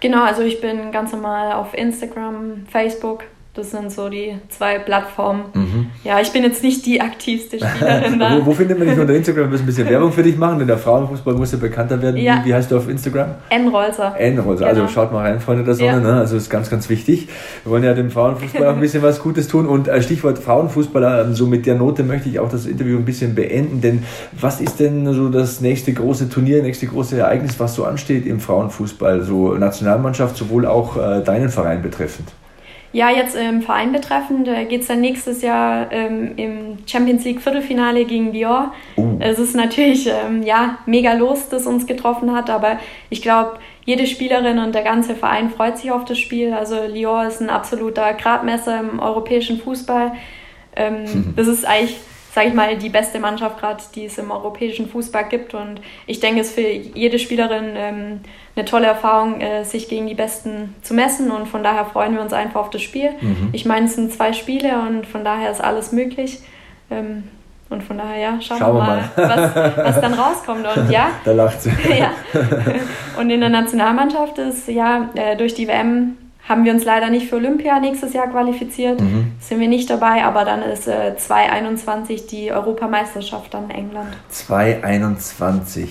Genau, also ich bin ganz normal auf Instagram, Facebook. Das sind so die zwei Plattformen. Mhm. Ja, ich bin jetzt nicht die aktivste Spielerin [laughs] da. wo, wo, findet man dich unter Instagram? Wir müssen ein bisschen [laughs] Werbung für dich machen, denn der Frauenfußball muss ja bekannter werden. Ja. Wie, wie, heißt du auf Instagram? N-Rolser. N-Rolser. Also genau. Also schaut mal rein, Freunde der Sonne. Ja. Ne? Also ist ganz, ganz wichtig. Wir wollen ja dem Frauenfußball auch ein bisschen was Gutes tun. Und äh, Stichwort Frauenfußballer, ähm, so mit der Note möchte ich auch das Interview ein bisschen beenden. Denn was ist denn so das nächste große Turnier, nächste große Ereignis, was so ansteht im Frauenfußball, so Nationalmannschaft, sowohl auch äh, deinen Verein betreffend? Ja, jetzt im Verein betreffend äh, geht es dann nächstes Jahr ähm, im Champions League Viertelfinale gegen Lyon. Uh. Es ist natürlich ähm, ja, mega los, das uns getroffen hat, aber ich glaube, jede Spielerin und der ganze Verein freut sich auf das Spiel. Also Lyon ist ein absoluter Gradmesser im europäischen Fußball. Ähm, mhm. [laughs] Das ist eigentlich sage ich mal, die beste Mannschaft gerade, die es im europäischen Fußball gibt. Und ich denke, es ist für jede Spielerin ähm, eine tolle Erfahrung, äh, sich gegen die Besten zu messen. Und von daher freuen wir uns einfach auf das Spiel. Mhm. Ich meine, es sind zwei Spiele und von daher ist alles möglich. Ähm, Und von daher, ja, schauen, schauen wir mal, mal. Was, was, dann rauskommt. Und ja, [laughs] da lacht [laughs] sie. ja. Und in der Nationalmannschaft ist ja äh, durch die WM haben wir uns leider nicht für Olympia nächstes Jahr qualifiziert. Mhm. Sind wir nicht dabei, aber dann ist äh, 2021 die Europameisterschaft dann in England. 2021.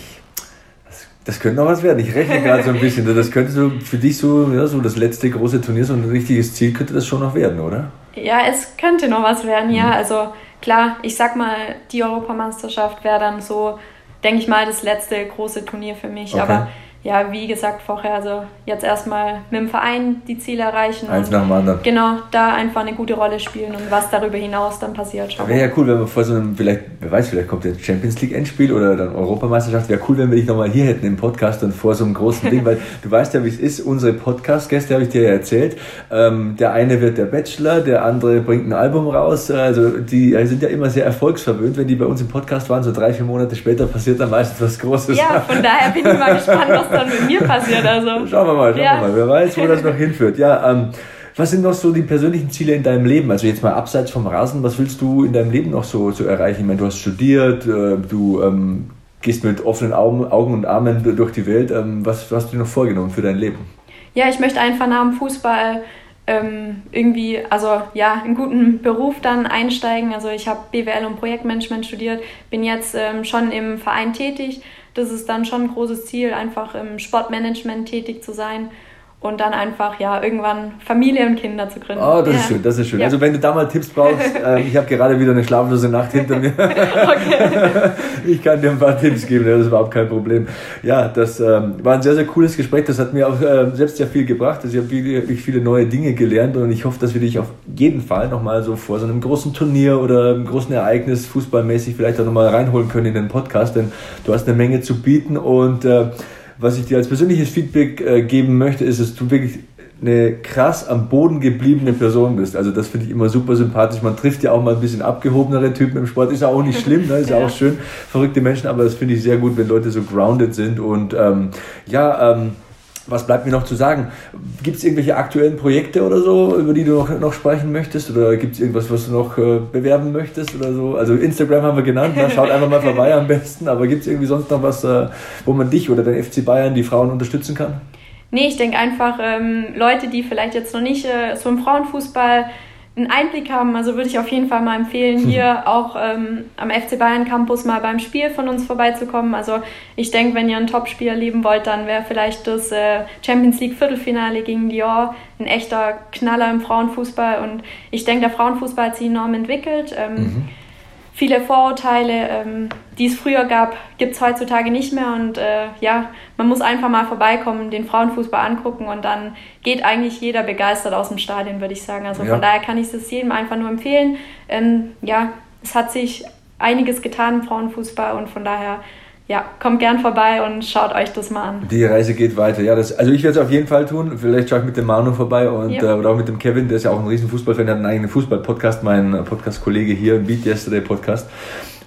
Das, das könnte noch was werden. Ich rechne gerade so ein bisschen. Das könnte so für dich so, ja, so das letzte große Turnier, so ein richtiges Ziel könnte das schon noch werden, oder? Ja, es könnte noch was werden, ja. Mhm. Also klar, ich sag mal, die Europameisterschaft wäre dann so, denke ich mal, das letzte große Turnier für mich. Okay. Aber ja, wie gesagt vorher, also jetzt erstmal mit dem Verein die Ziele erreichen. Eins nach dem anderen. Genau, da einfach eine gute Rolle spielen und was darüber hinaus dann passiert. Wäre ja cool, wenn wir vor so einem, vielleicht, wer weiß, vielleicht kommt der Champions League Endspiel oder dann Europameisterschaft. Wäre cool, wenn wir dich nochmal hier hätten im Podcast und vor so einem großen Ding, weil [laughs] du weißt ja, wie es ist. Unsere Podcast-Gäste habe ich dir ja erzählt. Ähm, der eine wird der Bachelor, der andere bringt ein Album raus. Also die sind ja immer sehr erfolgsverwöhnt. Wenn die bei uns im Podcast waren, so drei, vier Monate später passiert dann meistens was Großes. Ja, von daher bin ich mal [laughs] gespannt, was dann mit mir passiert. Also. Schauen wir mal, schauen ja. wir mal. Wer weiß, wo das noch hinführt. Ja, ähm, was sind noch so die persönlichen Ziele in deinem Leben? Also jetzt mal abseits vom Rasen, was willst du in deinem Leben noch so, so erreichen? Ich meine, du hast studiert, äh, du ähm, gehst mit offenen Augen, Augen und Armen durch die Welt. Ähm, was, was hast du dir noch vorgenommen für dein Leben? Ja, ich möchte einfach nach dem Fußball ähm, irgendwie, also ja, einen guten Beruf dann einsteigen. Also ich habe BWL und Projektmanagement studiert, bin jetzt ähm, schon im Verein tätig das ist dann schon ein großes Ziel, einfach im Sportmanagement tätig zu sein und dann einfach ja irgendwann Familie und Kinder zu gründen. Oh, das ja. ist schön, das ist schön. Ja. Also wenn du da mal Tipps brauchst, [laughs] äh, ich habe gerade wieder eine schlaflose Nacht hinter mir. [laughs] okay. [laughs] ich kann dir ein paar Tipps geben, das ist überhaupt kein Problem. Ja, das ähm, war ein sehr, sehr cooles Gespräch. Das hat mir auch äh, selbst sehr viel gebracht. Also ich habe viele, viele neue Dinge gelernt und ich hoffe, dass wir dich auf jeden Fall nochmal so vor so einem großen Turnier oder einem großen Ereignis fußballmäßig vielleicht auch nochmal reinholen können in den Podcast, denn du hast eine Menge zu bieten und äh, was ich dir als persönliches Feedback äh, geben möchte, ist, dass du wirklich eine krass am Boden gebliebene Person bist. Also das finde ich immer super sympathisch. Man trifft ja auch mal ein bisschen abgehobenere Typen im Sport. Ist ja auch nicht schlimm, ne? ist ja. auch schön. Verrückte Menschen, aber das finde ich sehr gut, wenn Leute so grounded sind. Und ähm, ja, ähm, was bleibt mir noch zu sagen? Gibt es irgendwelche aktuellen Projekte oder so, über die du noch, noch sprechen möchtest? Oder gibt es irgendwas, was du noch äh, bewerben möchtest oder so? Also Instagram haben wir genannt, na, schaut einfach mal vorbei am besten. Aber gibt es irgendwie sonst noch was, äh, wo man dich oder den FC Bayern, die Frauen unterstützen kann? Nee, ich denke einfach, ähm, Leute, die vielleicht jetzt noch nicht äh, so im Frauenfußball einen Einblick haben, also würde ich auf jeden Fall mal empfehlen, [laughs] hier auch ähm, am FC Bayern Campus mal beim Spiel von uns vorbeizukommen. Also ich denke, wenn ihr ein Topspiel erleben wollt, dann wäre vielleicht das äh, Champions League Viertelfinale gegen Lyon ein echter Knaller im Frauenfußball. Und ich denke, der Frauenfußball hat sich enorm entwickelt. Ähm, mhm viele Vorurteile, ähm, die es früher gab, gibt es heutzutage nicht mehr. Und äh, ja, man muss einfach mal vorbeikommen, den Frauenfußball angucken und dann geht eigentlich jeder begeistert aus dem Stadion, würde ich sagen. Also ja. von daher kann ich es jedem einfach nur empfehlen. Ähm, ja, es hat sich einiges getan im Frauenfußball und von daher ja, kommt gern vorbei und schaut euch das mal an. Die Reise geht weiter. Ja, das, also ich werde es auf jeden Fall tun. Vielleicht schaue ich mit dem Manu vorbei und ja. äh, oder auch mit dem Kevin, der ist ja auch ein riesen Fußballfan, der hat einen eigenen Fußball-Podcast, mein Podcast-Kollege hier im Beat Yesterday Podcast.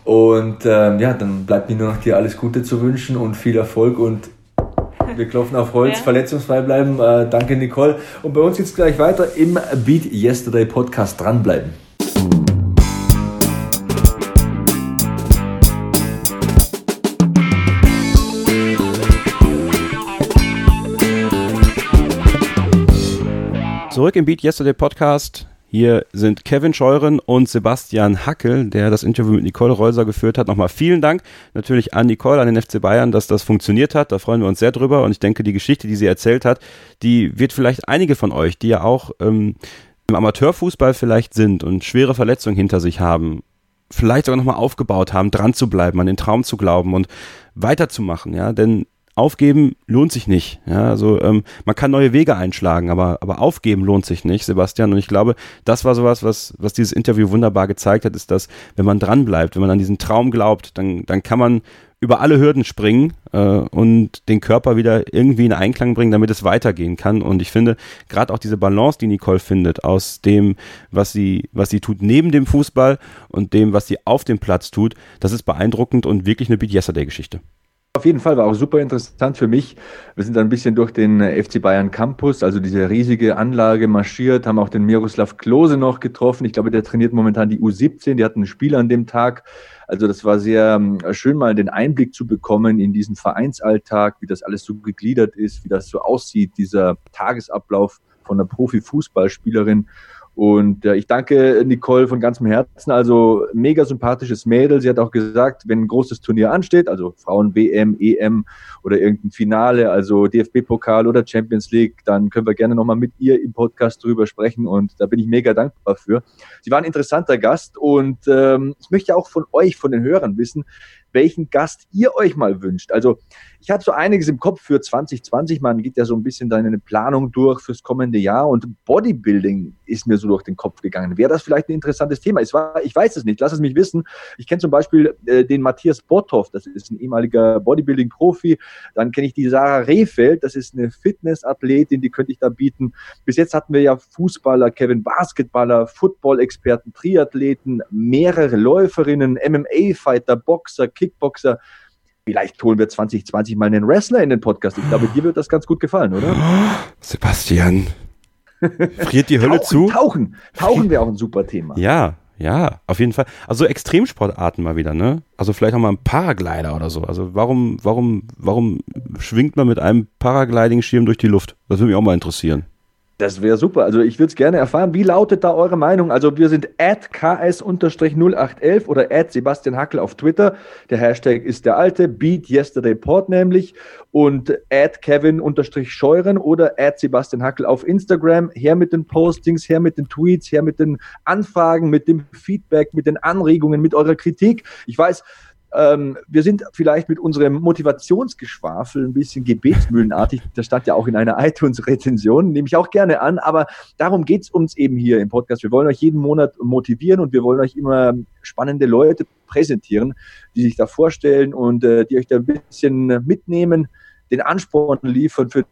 Und ähm, ja, dann bleibt mir nur noch dir alles Gute zu wünschen und viel Erfolg und wir klopfen auf Holz, [laughs] ja. verletzungsfrei bleiben. Äh, danke, Nicole. Und bei uns geht es gleich weiter im Beat Yesterday Podcast. Dranbleiben. Zurück im Beat Yesterday Podcast. Hier sind Kevin Scheuren und Sebastian Hackel, der das Interview mit Nicole Reuser geführt hat. Nochmal vielen Dank natürlich an Nicole, an den FC Bayern, dass das funktioniert hat. Da freuen wir uns sehr drüber. Und ich denke, die Geschichte, die sie erzählt hat, die wird vielleicht einige von euch, die ja auch ähm, im Amateurfußball vielleicht sind und schwere Verletzungen hinter sich haben, vielleicht sogar nochmal aufgebaut haben, dran zu bleiben, an den Traum zu glauben und weiterzumachen. Ja, denn aufgeben lohnt sich nicht. Ja, also ähm, man kann neue Wege einschlagen, aber, aber aufgeben lohnt sich nicht, Sebastian. Und ich glaube, das war sowas, was, was dieses Interview wunderbar gezeigt hat, ist, dass wenn man dran bleibt, wenn man an diesen Traum glaubt, dann, dann kann man über alle Hürden springen äh, und den Körper wieder irgendwie in Einklang bringen, damit es weitergehen kann. Und ich finde, gerade auch diese Balance, die Nicole findet, aus dem, was sie, was sie tut neben dem Fußball und dem, was sie auf dem Platz tut, das ist beeindruckend und wirklich eine Beat Yesterday-Geschichte. Auf jeden Fall war auch super interessant für mich. Wir sind dann ein bisschen durch den äh, FC Bayern Campus, also diese riesige Anlage marschiert, haben auch den Miroslav Klose noch getroffen. Ich glaube, der trainiert momentan die U17. Die hatten ein Spiel an dem Tag. Also das war sehr ähm, schön, mal den Einblick zu bekommen in diesen Vereinsalltag, wie das alles so gegliedert ist, wie das so aussieht, dieser Tagesablauf von einer Profifußballspielerin. Und äh, ich danke Nicole von ganzem Herzen. Also mega sympathisches Mädel. Sie hat auch gesagt, wenn ein großes Turnier ansteht, also Frauen WM, EM oder irgendein Finale, also DFB-Pokal oder Champions League, dann können wir gerne nochmal mit ihr im Podcast drüber sprechen. Und da bin ich mega dankbar für. Sie war ein interessanter Gast und ähm, ich möchte auch von euch, von den Hörern wissen, welchen Gast ihr euch mal wünscht. Also ich habe so einiges im Kopf für 2020. Man geht ja so ein bisschen dann eine Planung durch fürs kommende Jahr und Bodybuilding ist mir so durch den Kopf gegangen. Wäre das vielleicht ein interessantes Thema? Ich, war, ich weiß es nicht, lass es mich wissen. Ich kenne zum Beispiel äh, den Matthias Botthoff, das ist ein ehemaliger Bodybuilding-Profi. Dann kenne ich die Sarah Rehfeld, das ist eine Fitnessathletin, die könnte ich da bieten. Bis jetzt hatten wir ja Fußballer, Kevin Basketballer, Football-Experten, Triathleten, mehrere Läuferinnen, MMA-Fighter, Boxer, Kickboxer. Vielleicht holen wir 2020 mal einen Wrestler in den Podcast. Ich glaube, dir wird das ganz gut gefallen, oder? Sebastian. Friert die [laughs] Hölle tauchen, zu? Tauchen. Tauchen wäre auch ein super Thema. Ja, ja, auf jeden Fall. Also Extremsportarten mal wieder, ne? Also vielleicht auch mal ein Paraglider oder so. Also warum, warum, warum schwingt man mit einem Paragliding-Schirm durch die Luft? Das würde mich auch mal interessieren. Das wäre super. Also ich würde es gerne erfahren. Wie lautet da eure Meinung? Also wir sind at ks-0811 oder at Sebastian Hackel auf Twitter. Der Hashtag ist der alte, Beat Yesterday Port nämlich. Und at Kevin-Scheuren oder at Sebastian Hackel auf Instagram. Her mit den Postings, her mit den Tweets, her mit den Anfragen, mit dem Feedback, mit den Anregungen, mit eurer Kritik. Ich weiß, ähm, wir sind vielleicht mit unserem Motivationsgeschwafel ein bisschen gebetsmühlenartig. Das stand ja auch in einer [laughs] iTunes-Rezension, nehme ich auch gerne an. Aber darum geht es uns eben hier im Podcast. Wir wollen euch jeden Monat motivieren und wir wollen euch immer spannende Leute präsentieren, die sich da vorstellen und äh, die euch da ein bisschen mitnehmen, den Ansporn liefern für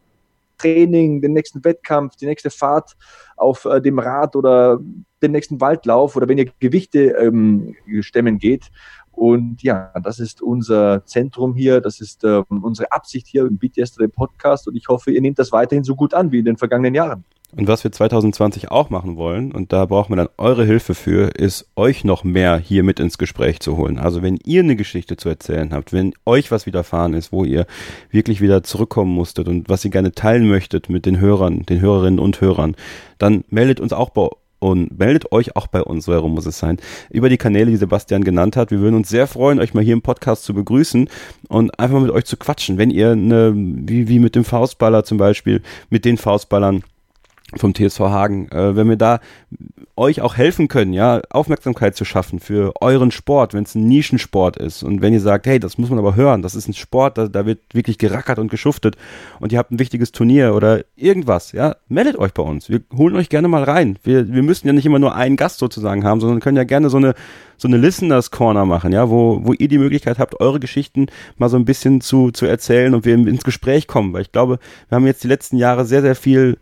Training, den nächsten Wettkampf, die nächste Fahrt auf äh, dem Rad oder den nächsten Waldlauf oder wenn ihr Gewichte ähm, stemmen geht. Und ja, das ist unser Zentrum hier, das ist äh, unsere Absicht hier im Beat Yesterday Podcast und ich hoffe, ihr nehmt das weiterhin so gut an wie in den vergangenen Jahren. Und was wir 2020 auch machen wollen, und da brauchen wir dann eure Hilfe für, ist euch noch mehr hier mit ins Gespräch zu holen. Also wenn ihr eine Geschichte zu erzählen habt, wenn euch was widerfahren ist, wo ihr wirklich wieder zurückkommen musstet und was ihr gerne teilen möchtet mit den Hörern, den Hörerinnen und Hörern, dann meldet uns auch bei und meldet euch auch bei uns, so muss es sein, über die Kanäle, die Sebastian genannt hat. Wir würden uns sehr freuen, euch mal hier im Podcast zu begrüßen und einfach mal mit euch zu quatschen. Wenn ihr eine, wie, wie mit dem Faustballer zum Beispiel, mit den Faustballern vom TSV Hagen, äh, wenn wir da euch auch helfen können, ja, Aufmerksamkeit zu schaffen für euren Sport, wenn es ein Nischensport ist und wenn ihr sagt, hey, das muss man aber hören, das ist ein Sport, da, da wird wirklich gerackert und geschuftet und ihr habt ein wichtiges Turnier oder irgendwas, ja, meldet euch bei uns. Wir holen euch gerne mal rein. Wir, wir müssen ja nicht immer nur einen Gast sozusagen haben, sondern können ja gerne so eine so eine Listeners Corner machen, ja, wo, wo ihr die Möglichkeit habt, eure Geschichten mal so ein bisschen zu, zu erzählen und wir ins Gespräch kommen, weil ich glaube, wir haben jetzt die letzten Jahre sehr, sehr viel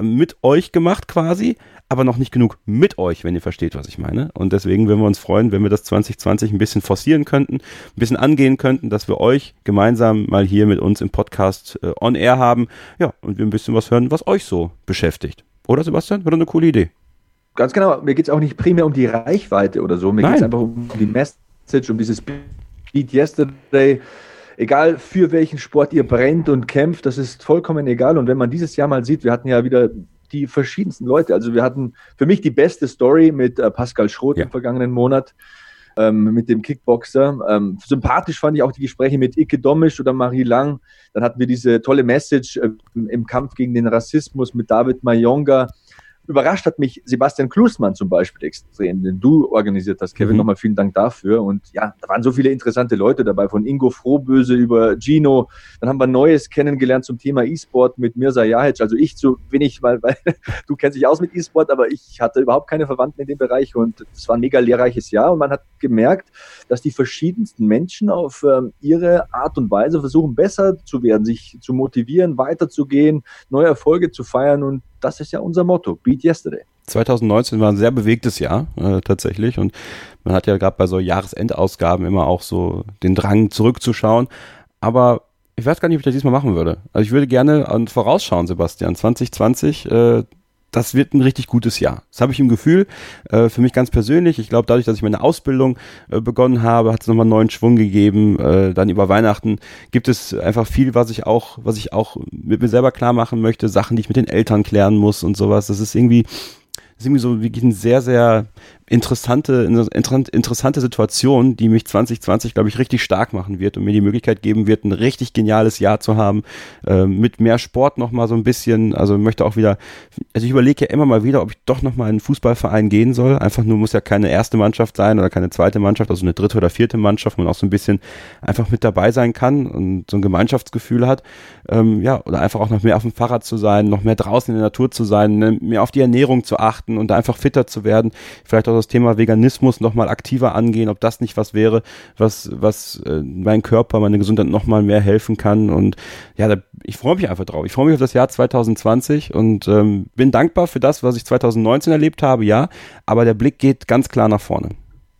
mit euch gemacht quasi, aber noch nicht genug mit euch, wenn ihr versteht, was ich meine. Und deswegen würden wir uns freuen, wenn wir das 2020 ein bisschen forcieren könnten, ein bisschen angehen könnten, dass wir euch gemeinsam mal hier mit uns im Podcast äh, on air haben. Ja, und wir ein bisschen was hören, was euch so beschäftigt. Oder Sebastian? Wäre eine coole Idee. Ganz genau. Mir geht es auch nicht primär um die Reichweite oder so. Mir geht es einfach um die Message, um dieses Beat Yesterday egal für welchen Sport ihr brennt und kämpft, das ist vollkommen egal. Und wenn man dieses Jahr mal sieht, wir hatten ja wieder die verschiedensten Leute. Also wir hatten für mich die beste Story mit äh, Pascal Schroth ja. im vergangenen Monat, ähm, mit dem Kickboxer. Ähm, sympathisch fand ich auch die Gespräche mit Ike Domisch oder Marie Lang. Dann hatten wir diese tolle Message äh, im Kampf gegen den Rassismus mit David Mayonga. Überrascht hat mich Sebastian Klusmann zum Beispiel extrem, den du organisiert hast. Kevin, mhm. nochmal vielen Dank dafür. Und ja, da waren so viele interessante Leute dabei, von Ingo Frohböse über Gino. Dann haben wir Neues kennengelernt zum Thema E-Sport mit Mirza Jahic. Also ich zu wenig, weil, weil [laughs] du kennst dich aus mit E-Sport, aber ich hatte überhaupt keine Verwandten in dem Bereich und es war ein mega lehrreiches Jahr. Und man hat gemerkt, dass die verschiedensten Menschen auf ähm, ihre Art und Weise versuchen, besser zu werden, sich zu motivieren, weiterzugehen, neue Erfolge zu feiern und das ist ja unser Motto, Beat Yesterday. 2019 war ein sehr bewegtes Jahr äh, tatsächlich und man hat ja gerade bei so Jahresendausgaben immer auch so den Drang zurückzuschauen, aber ich weiß gar nicht, ob ich das diesmal machen würde. Also ich würde gerne vorausschauen, Sebastian. 2020, äh, das wird ein richtig gutes Jahr. Das habe ich im Gefühl, äh, für mich ganz persönlich. Ich glaube, dadurch, dass ich meine Ausbildung äh, begonnen habe, hat es nochmal einen neuen Schwung gegeben. Äh, dann über Weihnachten gibt es einfach viel, was ich auch, was ich auch mit mir selber klar machen möchte, Sachen, die ich mit den Eltern klären muss und sowas. Das ist irgendwie, das ist irgendwie so wirklich ein sehr, sehr interessante, interessante Situation, die mich 2020, glaube ich, richtig stark machen wird und mir die Möglichkeit geben wird, ein richtig geniales Jahr zu haben, äh, mit mehr Sport nochmal so ein bisschen, also möchte auch wieder, also ich überlege ja immer mal wieder, ob ich doch nochmal in einen Fußballverein gehen soll, einfach nur muss ja keine erste Mannschaft sein oder keine zweite Mannschaft, also eine dritte oder vierte Mannschaft, wo man auch so ein bisschen einfach mit dabei sein kann und so ein Gemeinschaftsgefühl hat, ähm, ja, oder einfach auch noch mehr auf dem Fahrrad zu sein, noch mehr draußen in der Natur zu sein, ne, mehr auf die Ernährung zu achten und einfach fitter zu werden, vielleicht auch das Thema Veganismus nochmal aktiver angehen, ob das nicht was wäre, was, was äh, mein Körper, meine Gesundheit nochmal mehr helfen kann. Und ja, da, ich freue mich einfach drauf. Ich freue mich auf das Jahr 2020 und ähm, bin dankbar für das, was ich 2019 erlebt habe, ja, aber der Blick geht ganz klar nach vorne.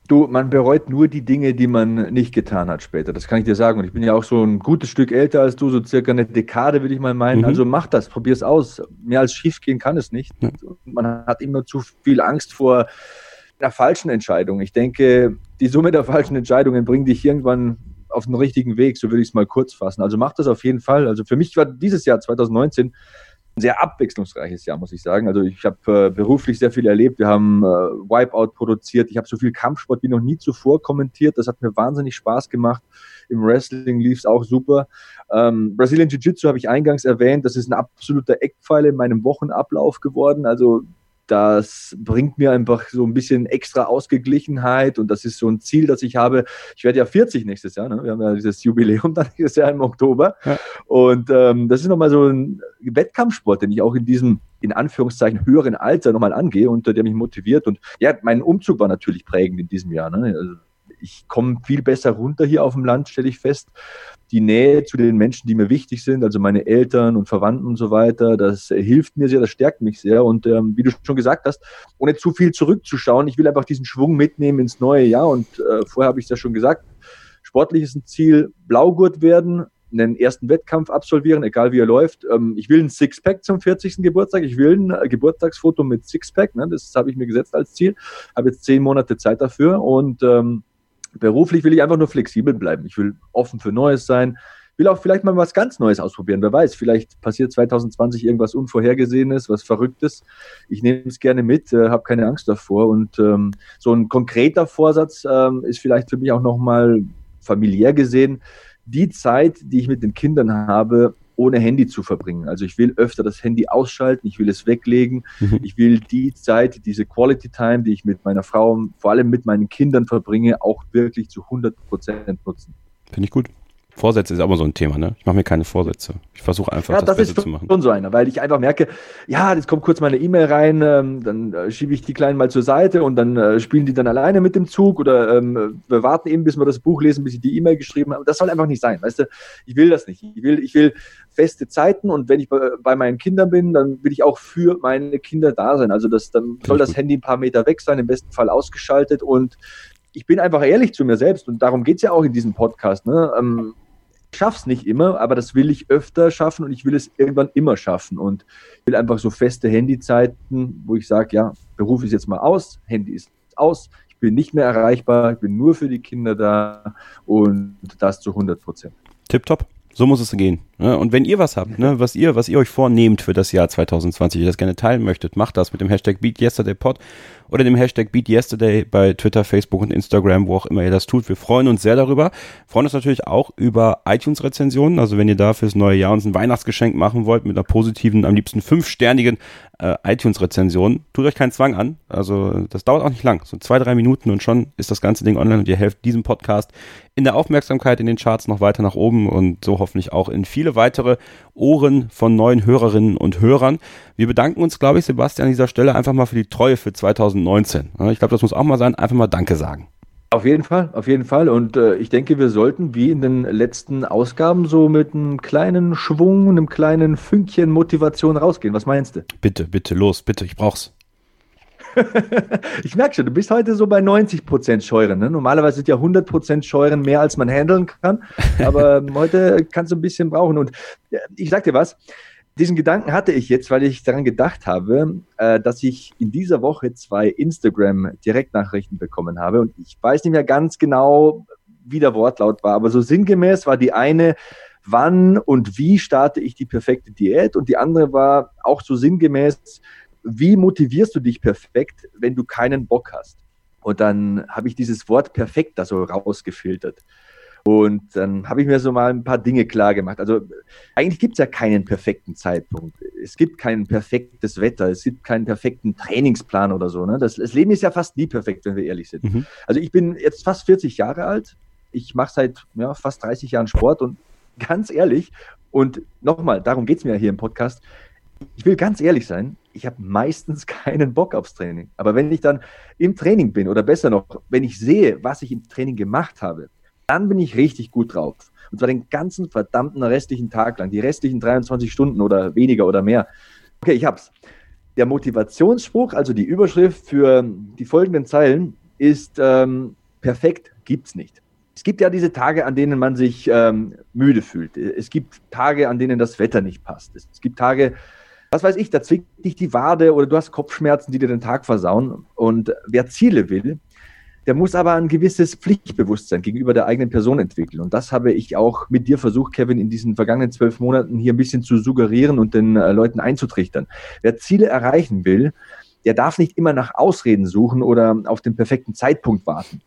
Du, man bereut nur die Dinge, die man nicht getan hat später. Das kann ich dir sagen. Und ich bin ja auch so ein gutes Stück älter als du, so circa eine Dekade, würde ich mal meinen. Mhm. Also mach das, probier es aus. Mehr als schief gehen kann es nicht. Ja. Man hat immer zu viel Angst vor einer falschen Entscheidung. Ich denke, die Summe der falschen Entscheidungen bringt dich irgendwann auf den richtigen Weg, so würde ich es mal kurz fassen. Also mach das auf jeden Fall. Also für mich war dieses Jahr 2019 ein sehr abwechslungsreiches Jahr, muss ich sagen. Also ich habe äh, beruflich sehr viel erlebt. Wir haben äh, Wipeout produziert. Ich habe so viel Kampfsport wie noch nie zuvor kommentiert. Das hat mir wahnsinnig Spaß gemacht. Im Wrestling lief es auch super. Ähm, Brazilian Jiu-Jitsu habe ich eingangs erwähnt. Das ist ein absoluter Eckpfeil in meinem Wochenablauf geworden. Also das bringt mir einfach so ein bisschen extra Ausgeglichenheit und das ist so ein Ziel, das ich habe. Ich werde ja 40 nächstes Jahr, ne? wir haben ja dieses Jubiläum [laughs] dann dieses Jahr im Oktober ja. und ähm, das ist nochmal so ein Wettkampfsport, den ich auch in diesem in Anführungszeichen höheren Alter nochmal angehe und der mich motiviert und ja, mein Umzug war natürlich prägend in diesem Jahr. Ne? Also, ich komme viel besser runter hier auf dem Land, stelle ich fest die Nähe zu den Menschen, die mir wichtig sind, also meine Eltern und Verwandten und so weiter, das hilft mir sehr, das stärkt mich sehr. Und ähm, wie du schon gesagt hast, ohne zu viel zurückzuschauen, ich will einfach diesen Schwung mitnehmen ins neue Jahr. Und äh, vorher habe ich es ja schon gesagt, sportlich ist ein Ziel, Blaugurt werden, einen ersten Wettkampf absolvieren, egal wie er läuft. Ähm, ich will ein Sixpack zum 40. Geburtstag. Ich will ein äh, Geburtstagsfoto mit Sixpack. Ne? Das habe ich mir gesetzt als Ziel. Habe jetzt zehn Monate Zeit dafür und ähm, Beruflich will ich einfach nur flexibel bleiben. Ich will offen für Neues sein. Will auch vielleicht mal was ganz Neues ausprobieren. Wer weiß, vielleicht passiert 2020 irgendwas Unvorhergesehenes, was Verrücktes. Ich nehme es gerne mit, äh, habe keine Angst davor. Und ähm, so ein konkreter Vorsatz ähm, ist vielleicht für mich auch nochmal familiär gesehen, die Zeit, die ich mit den Kindern habe, ohne Handy zu verbringen. Also ich will öfter das Handy ausschalten, ich will es weglegen, mhm. ich will die Zeit, diese Quality Time, die ich mit meiner Frau, vor allem mit meinen Kindern verbringe, auch wirklich zu 100 Prozent nutzen. Finde ich gut. Vorsätze ist aber so ein Thema, ne? Ich mache mir keine Vorsätze. Ich versuche einfach ja, das, das Beste zu machen. schon so einer, weil ich einfach merke, ja, jetzt kommt kurz meine E-Mail rein, ähm, dann äh, schiebe ich die Kleinen mal zur Seite und dann äh, spielen die dann alleine mit dem Zug oder ähm, wir warten eben, bis wir das Buch lesen, bis ich die E-Mail geschrieben habe. Das soll einfach nicht sein, weißt du? Ich will das nicht. Ich will, ich will feste Zeiten und wenn ich bei, bei meinen Kindern bin, dann will ich auch für meine Kinder da sein. Also das, dann soll das Handy ein paar Meter weg sein, im besten Fall ausgeschaltet und ich bin einfach ehrlich zu mir selbst und darum geht es ja auch in diesem Podcast. Ne? Ähm, schaff's nicht immer, aber das will ich öfter schaffen und ich will es irgendwann immer schaffen und will einfach so feste Handyzeiten, wo ich sage, ja, Beruf ist jetzt mal aus, Handy ist aus, ich bin nicht mehr erreichbar, ich bin nur für die Kinder da und das zu 100 Prozent. Tipptopp. So muss es gehen. Ne? Und wenn ihr was habt, ne, was ihr, was ihr euch vornehmt für das Jahr 2020, ihr das gerne teilen möchtet, macht das mit dem Hashtag BeatYesterdayPod oder dem Hashtag BeatYesterday bei Twitter, Facebook und Instagram, wo auch immer ihr das tut. Wir freuen uns sehr darüber. Freuen uns natürlich auch über iTunes-Rezensionen. Also wenn ihr da fürs neue Jahr uns ein Weihnachtsgeschenk machen wollt mit einer positiven, am liebsten fünfsternigen äh, iTunes-Rezension, tut euch keinen Zwang an. Also das dauert auch nicht lang. So zwei, drei Minuten und schon ist das ganze Ding online und ihr helft diesem Podcast in der Aufmerksamkeit in den Charts noch weiter nach oben und so hoffentlich auch in viele weitere Ohren von neuen Hörerinnen und Hörern. Wir bedanken uns, glaube ich, Sebastian, an dieser Stelle einfach mal für die Treue für 2019. Ich glaube, das muss auch mal sein, einfach mal Danke sagen. Auf jeden Fall, auf jeden Fall. Und äh, ich denke, wir sollten wie in den letzten Ausgaben so mit einem kleinen Schwung, einem kleinen Fünkchen Motivation rausgehen. Was meinst du? Bitte, bitte, los, bitte, ich brauch's. [laughs] ich merke schon, du bist heute so bei 90 Prozent Scheuren. Ne? Normalerweise sind ja 100 Prozent Scheuren mehr, als man handeln kann. Aber [laughs] heute kannst du ein bisschen brauchen. Und ich sag dir was, diesen Gedanken hatte ich jetzt, weil ich daran gedacht habe, äh, dass ich in dieser Woche zwei Instagram-Direktnachrichten bekommen habe. Und ich weiß nicht mehr ganz genau, wie der Wortlaut war, aber so sinngemäß war die eine, wann und wie starte ich die perfekte Diät? Und die andere war auch so sinngemäß, wie motivierst du dich perfekt, wenn du keinen Bock hast? Und dann habe ich dieses Wort perfekt da so rausgefiltert. Und dann habe ich mir so mal ein paar Dinge klar gemacht. Also eigentlich gibt es ja keinen perfekten Zeitpunkt. Es gibt kein perfektes Wetter, es gibt keinen perfekten Trainingsplan oder so. Ne? Das, das Leben ist ja fast nie perfekt, wenn wir ehrlich sind. Mhm. Also ich bin jetzt fast 40 Jahre alt. Ich mache seit ja, fast 30 Jahren Sport und ganz ehrlich, und nochmal, darum geht es mir ja hier im Podcast, ich will ganz ehrlich sein, ich habe meistens [laughs] keinen Bock aufs Training. Aber wenn ich dann im Training bin oder besser noch, wenn ich sehe, was ich im Training gemacht habe, dann bin ich richtig gut drauf. Und zwar den ganzen verdammten restlichen Tag lang, die restlichen 23 Stunden oder weniger oder mehr. Okay, ich hab's. Der Motivationsspruch, also die Überschrift für die folgenden Zeilen, ist ähm, perfekt, gibt's nicht. Es gibt ja diese Tage, an denen man sich ähm, müde fühlt. Es gibt Tage, an denen das Wetter nicht passt. Es gibt Tage, was weiß ich, da zwickt dich die Wade oder du hast Kopfschmerzen, die dir den Tag versauen. Und wer Ziele will, der muss aber ein gewisses Pflichtbewusstsein gegenüber der eigenen Person entwickeln. Und das habe ich auch mit dir versucht, Kevin, in diesen vergangenen zwölf Monaten hier ein bisschen zu suggerieren und den äh, Leuten einzutrichtern. Wer Ziele erreichen will, der darf nicht immer nach Ausreden suchen oder auf den perfekten Zeitpunkt warten.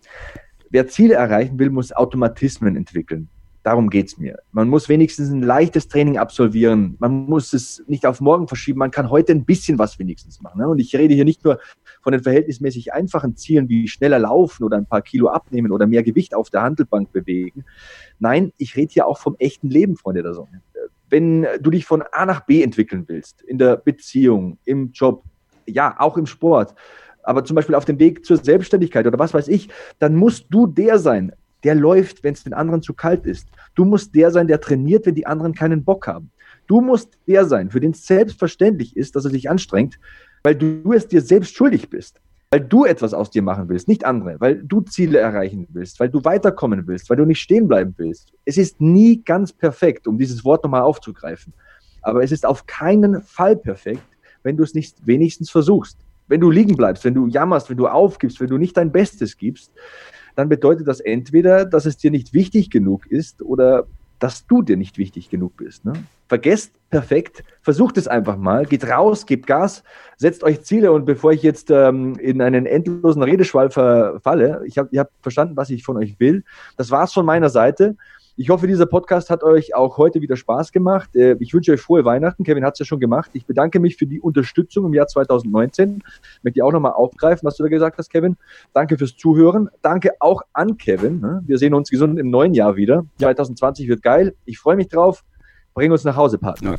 Wer Ziele erreichen will, muss Automatismen entwickeln. Darum geht's mir. Man muss wenigstens ein leichtes Training absolvieren. Man muss es nicht auf morgen verschieben. Man kann heute ein bisschen was wenigstens machen. Ne? Und ich rede hier nicht nur von den verhältnismäßig einfachen Zielen wie schneller laufen oder ein paar Kilo abnehmen oder mehr Gewicht auf der Handelbank bewegen. Nein, ich rede hier auch vom echten Leben, Freunde der Sonne. Wenn du dich von A nach B entwickeln willst, in der Beziehung, im Job, ja, auch im Sport, aber zum Beispiel auf dem Weg zur Selbstständigkeit oder was weiß ich, dann musst du der sein, der läuft, wenn es den anderen zu kalt ist. Du musst der sein, der trainiert, wenn die anderen keinen Bock haben. Du musst der sein, für den es selbstverständlich ist, dass er sich anstrengt, weil du es dir selbst schuldig bist. Weil du etwas aus dir machen willst, nicht andere, weil du Ziele erreichen willst, weil du weiterkommen willst, weil du nicht stehen bleiben willst. Es ist nie ganz perfekt, um dieses Wort nochmal aufzugreifen. Aber es ist auf keinen Fall perfekt, wenn du es nicht wenigstens versuchst. Wenn du liegen bleibst, wenn du jammerst, wenn du aufgibst, wenn du nicht dein Bestes gibst, dann bedeutet das entweder, dass es dir nicht wichtig genug ist oder dass du dir nicht wichtig genug bist. Ne? Vergesst perfekt, versucht es einfach mal, geht raus, gebt Gas, setzt euch Ziele und bevor ich jetzt ähm, in einen endlosen Redeschwall verfalle, ich hab, ihr habt verstanden, was ich von euch will. Das war's von meiner Seite. Ich hoffe, dieser Podcast hat euch auch heute wieder Spaß gemacht. Äh, ich wünsche euch frohe Weihnachten. Kevin hat es ja schon gemacht. Ich bedanke mich für die Unterstützung im Jahr 2019. Ich möchte auch nochmal aufgreifen, was du da gesagt hast, Kevin. Danke fürs Zuhören. Danke auch an Kevin. Ne? Wir sehen uns gesund im neuen Jahr wieder. 2020 wird geil. Ich freue mich drauf. Bring uns nach Hause, Partner.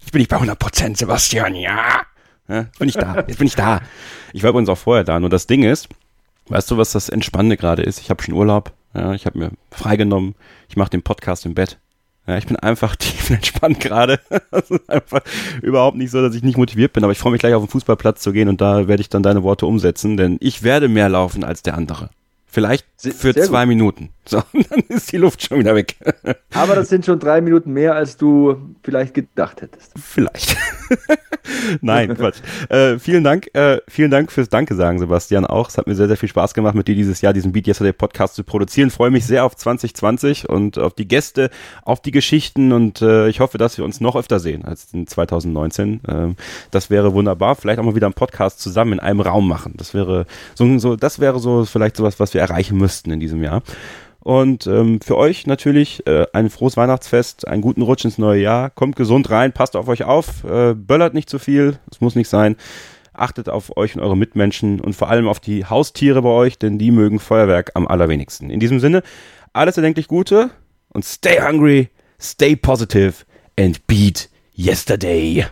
Jetzt bin ich bei 100 Prozent, Sebastian. Ja. Jetzt bin ich da. Jetzt bin ich da. Ich war übrigens auch vorher da. Nur das Ding ist, weißt du, was das Entspannende gerade ist? Ich habe schon Urlaub. Ja, ich habe mir freigenommen. Ich mache den Podcast im Bett. Ja, ich bin einfach [laughs] tief entspannt gerade. [laughs] Ist einfach überhaupt nicht so, dass ich nicht motiviert bin, aber ich freue mich gleich auf den Fußballplatz zu gehen und da werde ich dann deine Worte umsetzen, denn ich werde mehr laufen als der andere. Vielleicht für Sehr zwei gut. Minuten. [laughs] So, dann ist die Luft schon wieder weg. [laughs] Aber das sind schon drei Minuten mehr, als du vielleicht gedacht hättest. Vielleicht. [laughs] Nein, Quatsch. Äh, vielen Dank, äh, vielen Dank fürs Danke sagen, Sebastian auch. Es hat mir sehr, sehr viel Spaß gemacht, mit dir dieses Jahr diesen Beat Yesterday Podcast zu produzieren. Freue mich sehr auf 2020 und auf die Gäste, auf die Geschichten und äh, ich hoffe, dass wir uns noch öfter sehen als in 2019. Ähm, das wäre wunderbar. Vielleicht auch mal wieder einen Podcast zusammen in einem Raum machen. Das wäre so, so das wäre so vielleicht sowas, was wir erreichen müssten in diesem Jahr. Und ähm, für euch natürlich äh, ein frohes Weihnachtsfest, einen guten Rutsch ins neue Jahr. Kommt gesund rein, passt auf euch auf, äh, böllert nicht zu viel, es muss nicht sein. Achtet auf euch und eure Mitmenschen und vor allem auf die Haustiere bei euch, denn die mögen Feuerwerk am allerwenigsten. In diesem Sinne, alles erdenklich Gute und stay hungry, stay positive and beat yesterday.